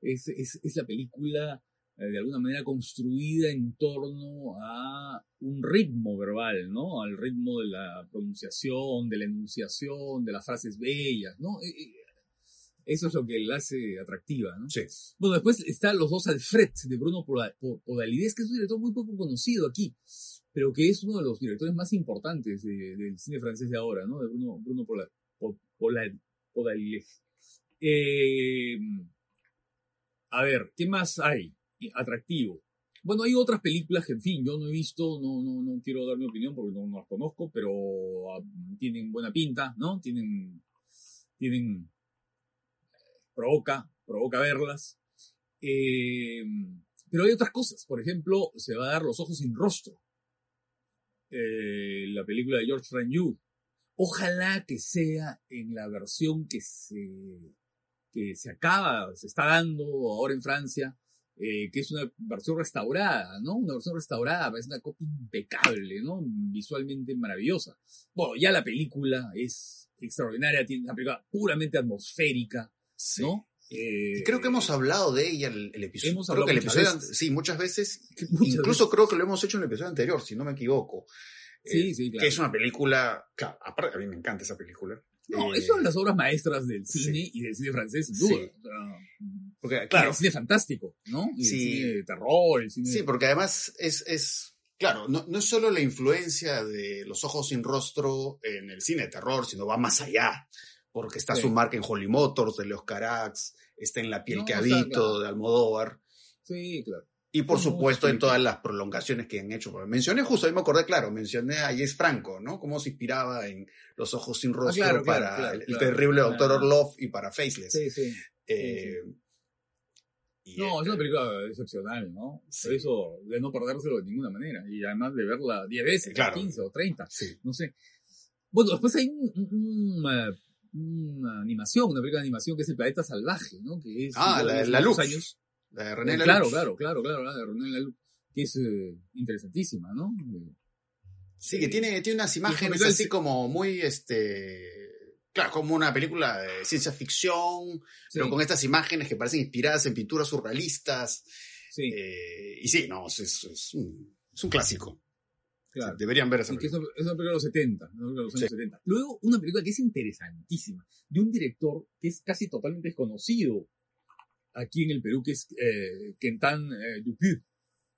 Es, es, es la película eh, de alguna manera construida en torno a un ritmo verbal, ¿no? Al ritmo de la pronunciación, de la enunciación, de las frases bellas, ¿no? Eso es lo que la hace atractiva, ¿no? Sí. Bueno, después están los dos Alfred de Bruno Podalides, que es un director muy poco conocido aquí pero que es uno de los directores más importantes del cine francés de ahora, ¿no? De Bruno, Bruno eh, a ver, ¿qué más hay atractivo? Bueno, hay otras películas que, en fin, yo no he visto, no, no, no quiero dar mi opinión porque no, las conozco, pero ah, tienen buena pinta, ¿no? Tienen, tienen, provoca, provoca verlas. Eh, pero hay otras cosas, por ejemplo, se va a dar Los Ojos sin Rostro, eh, la película de George Franju. Ojalá que sea en la versión que se, que se acaba, se está dando ahora en Francia, eh, que es una versión restaurada, ¿no? Una versión restaurada, es una copia impecable, ¿no? Visualmente maravillosa. Bueno, ya la película es extraordinaria, tiene una película puramente atmosférica, ¿no? creo que hemos hablado de ella el, el episodio. creo que el episodio sí, muchas veces. incluso creo que lo hemos hecho en el episodio anterior, si no me equivoco. Sí, eh, sí, claro. Que es una película. Claro, aparte, a mí me encanta esa película. No, eh, es una de las obras maestras del cine y del cine francés, sin duda. porque, claro. El cine fantástico, ¿no? Y sí. el cine de terror, el cine. Sí, porque además es. es Claro, no, no es solo la influencia de los ojos sin rostro en el cine de terror, sino va más allá porque está su marca en Holly Motors, de los Carax, está en La piel que habito, de Almodóvar. Sí, claro. Y por supuesto en todas las prolongaciones que han hecho. Mencioné justo, ahí me acordé, claro, mencioné a Jess Franco, ¿no? Cómo se inspiraba en Los Ojos Sin ah, Rostro para el, terrible Doctor Orlov y para Faceless. Sí, sí. Eh, no, es una película excepcional, ¿no? Por eso, de no perdérselo de ninguna manera. Y además de verla 10 veces, claro. 15 o 30. Sí. No sé. Bueno, después hay un, eh, una animación, una película de animación que es El Planeta Salvaje, ¿no? Que es, ah, la, la luz. Años. La de René eh, Claro, claro, claro, claro, la de René Laloux, que es eh, interesantísima, ¿no? Sí, que tiene, tiene unas imágenes así como muy, este, claro, como una película de ciencia ficción, pero con estas imágenes que parecen inspiradas en pinturas surrealistas. Sí. Eh, y sí, no, es, es, un, es un clásico. Deberían ver esa película. es, una, película de los 70, de los años 70. Luego, una película que es interesantísima, de un director que es casi totalmente desconocido aquí en el Perú, que es eh, Quentin eh, Dupuy,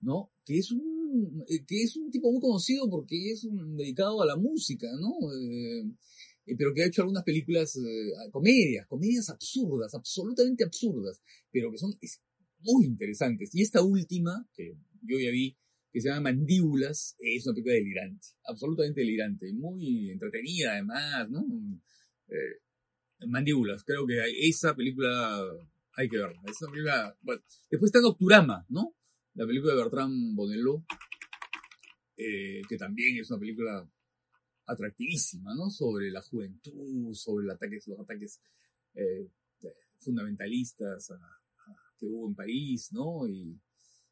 ¿no? Que es un eh, que es un tipo muy conocido porque es un dedicado a la música, ¿no? Eh, pero que ha hecho algunas películas, comedias, comedias absurdas, absolutamente absurdas, pero que son muy interesantes. Y esta última, que yo ya vi, que se llama Mandíbulas, es una película delirante, absolutamente delirante, muy entretenida además, ¿no? Eh, Mandíbulas, creo que esa película hay que verla. Esa película, después está Nocturama, ¿no? La película de Bertrand Bonello, eh, que también es una película atractivísima, ¿no? Sobre la juventud, sobre los ataques, los ataques eh, fundamentalistas que hubo en París, ¿no? Y,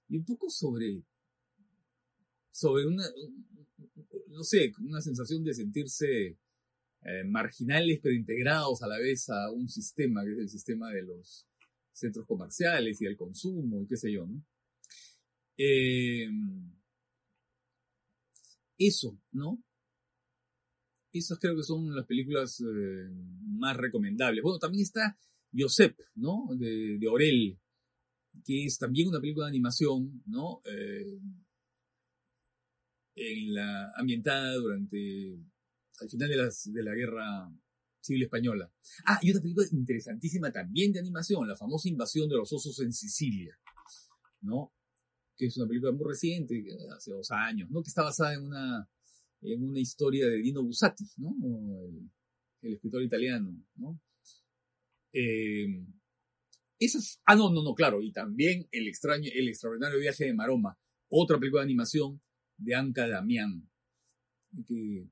y un poco sobre, sobre una, no sé, una sensación de sentirse eh, marginales pero integrados a la vez a un sistema, que es el sistema de los centros comerciales y del consumo y qué sé yo, ¿no? Eh, eso, ¿no? Esas creo que son las películas eh, más recomendables. Bueno, también está Josep, ¿no? De, de, Orel, que es también una película de animación, ¿no? En la, ambientada durante, al final de, las, de la guerra civil española. Ah, y otra película interesantísima también de animación, la famosa invasión de los osos en Sicilia, ¿no? Que es una película muy reciente, hace dos años, ¿no? Que está basada en una, en una historia de Dino Bussati, ¿no? El, el escritor italiano, ¿no? Eh, esas, ah, no, no, no, claro, y también el extraño, el extraordinario viaje de Maroma, otra película de animación de Anca Damián, que,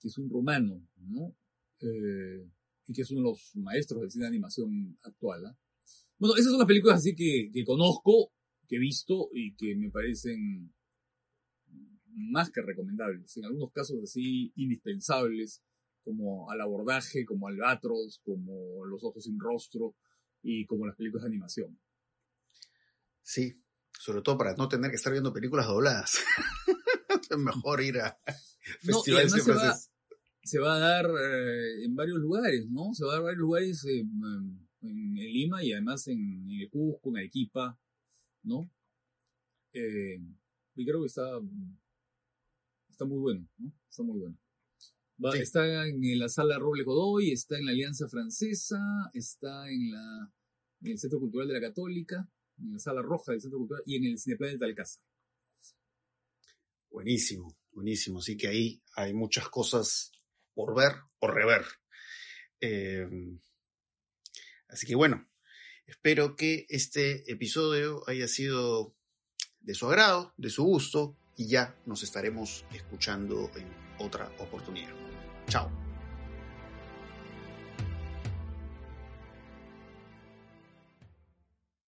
que es un romano, ¿no? Eh, y que es uno de los maestros del cine de animación actual. ¿ah? Bueno, esas son las películas así que, que conozco, que he visto y que me parecen más que recomendables, en algunos casos así indispensables, como al abordaje, como Albatros, como Los Ojos sin Rostro y como las películas de animación. Sí, sobre todo para no tener que estar viendo películas dobladas. es mejor ir a festivales no, se, va, se va, a dar eh, en varios lugares, ¿no? Se va a dar en varios lugares eh, en, en, Lima y además en, en el Cusco, en Arequipa, ¿no? Eh, y creo que está está muy bueno, ¿no? Está muy bueno. Va, sí. Está en la sala Roble Godoy, está en la Alianza Francesa, está en, la, en el Centro Cultural de la Católica, en la sala roja del Centro Cultural y en el Cineplan de Alcázar. Buenísimo, buenísimo. Así que ahí hay muchas cosas por ver o rever. Eh, así que bueno, espero que este episodio haya sido de su agrado, de su gusto y ya nos estaremos escuchando en otra oportunidad. Chao.